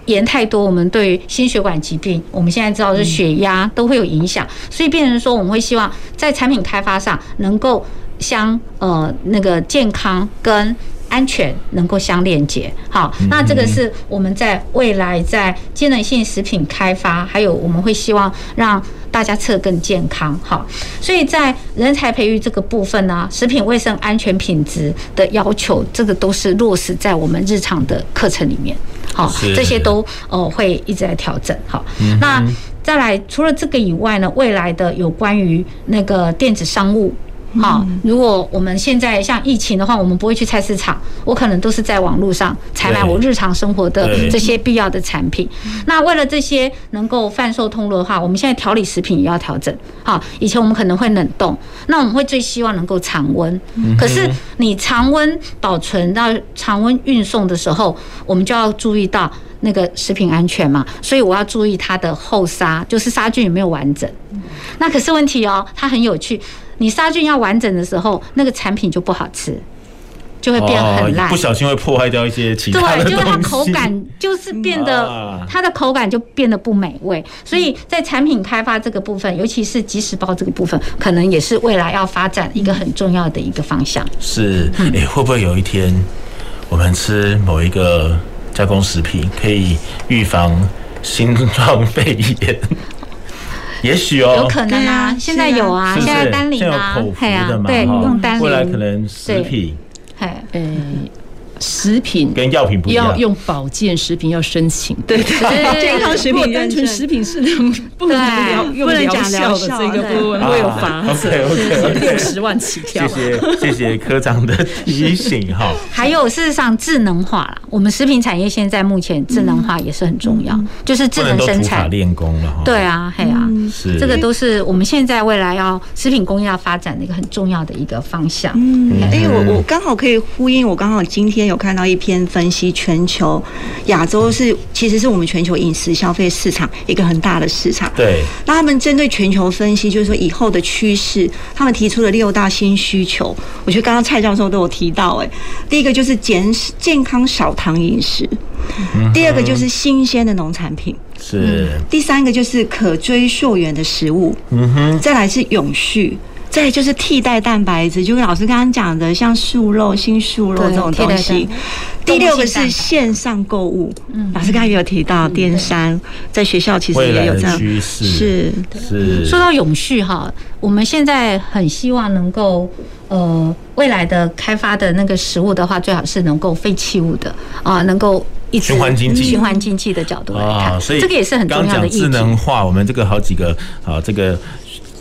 盐太多，我们对于心血管疾病，我们现在知道是血压都会有影响，所以变成说，我们会希望在产品开发上能够相呃那个健康跟安全能够相链接。好，那这个是我们在未来在机能性食品开发，还有我们会希望让大家吃得更健康。好，所以在人才培育这个部分呢，食品卫生安全品质的要求，这个都是落实在我们日常的课程里面。好，这些都呃会一直在调整。好，那再来除了这个以外呢，未来的有关于那个电子商务。好，如果我们现在像疫情的话，我们不会去菜市场，我可能都是在网络上采买我日常生活的这些必要的产品。那为了这些能够贩售通路的话，我们现在调理食品也要调整。好，以前我们可能会冷冻，那我们会最希望能够常温。可是你常温保存到常温运送的时候，我们就要注意到那个食品安全嘛，所以我要注意它的后杀，就是杀菌有没有完整。那可是问题哦，它很有趣。你杀菌要完整的时候，那个产品就不好吃，就会变很烂，不小心会破坏掉一些其他的东西。对，就是它口感就是变得，它的口感就变得不美味。所以在产品开发这个部分，尤其是即食包这个部分，可能也是未来要发展一个很重要的一个方向。是，哎，会不会有一天我们吃某一个加工食品可以预防心脏 肺炎？也许哦，有可能啊，现在有啊，现在单领啊，对啊，对，用单领，未来可能食品，嘿，嗯。食品跟药品不一样，要用保健食品要申请，对对对，健康食品单纯食品是能不能疗用疗效的这个部分会有罚则。六十万起跳。谢谢谢谢科长的提醒哈。还有事实上智能化啦，我们食品产业现在目前智能化也是很重要，就是智能生产。练功了哈。对啊，嘿啊，是。这个都是我们现在未来要食品工业要发展的一个很重要的一个方向。嗯，哎，我我刚好可以呼应，我刚好今天。有看到一篇分析，全球亚洲是其实是我们全球饮食消费市场一个很大的市场。对，那他们针对全球分析，就是说以后的趋势，他们提出了六大新需求。我觉得刚刚蔡教授都有提到，哎，第一个就是减健康少糖饮食，第二个就是新鲜的农产品，是，第三个就是可追溯源的食物，嗯哼，再来是永续。再就是替代蛋白质，就跟老师刚刚讲的，像素肉、新素肉这种东西。第六个是线上购物，嗯，老师刚刚也有提到电商，在学校其实也有这样趋势。是是。说到永续哈，我们现在很希望能够呃，未来的开发的那个食物的话，最好是能够废弃物的啊，能够一直循环经济、循环经济的角度来看，所以这个也是很重要的。智能化，我们这个好几个啊，这个。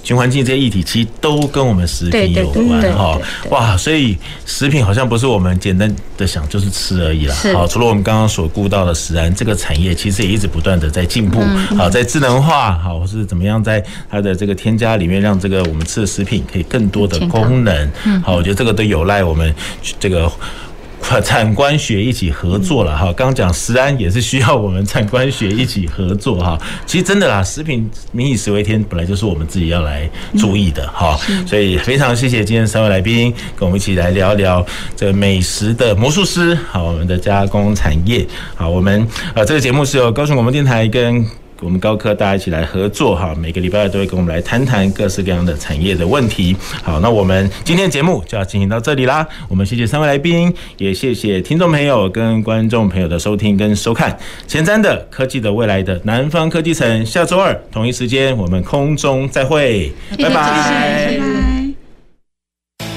循环境这些议题其实都跟我们食品有关哈，哇，所以食品好像不是我们简单的想就是吃而已啦。好，除了我们刚刚所顾到的食安这个产业，其实也一直不断的在进步。好，在智能化好，或是怎么样，在它的这个添加里面，让这个我们吃的食品可以更多的功能。好，我觉得这个都有赖我们这个。产官学一起合作了哈，刚讲食安也是需要我们产官学一起合作哈。其实真的啦，食品民以食为天，本来就是我们自己要来注意的哈。所以非常谢谢今天三位来宾跟我们一起来聊聊这美食的魔术师，好，我们的加工产业。好，我们呃这个节目是由高雄广播电台跟。我们高科大家一起来合作哈，每个礼拜都会跟我们来谈谈各式各样的产业的问题。好，那我们今天节目就要进行到这里啦。我们谢谢三位来宾，也谢谢听众朋友跟观众朋友的收听跟收看。前瞻的科技的未来的南方科技城，下周二同一时间我们空中再会，拜拜。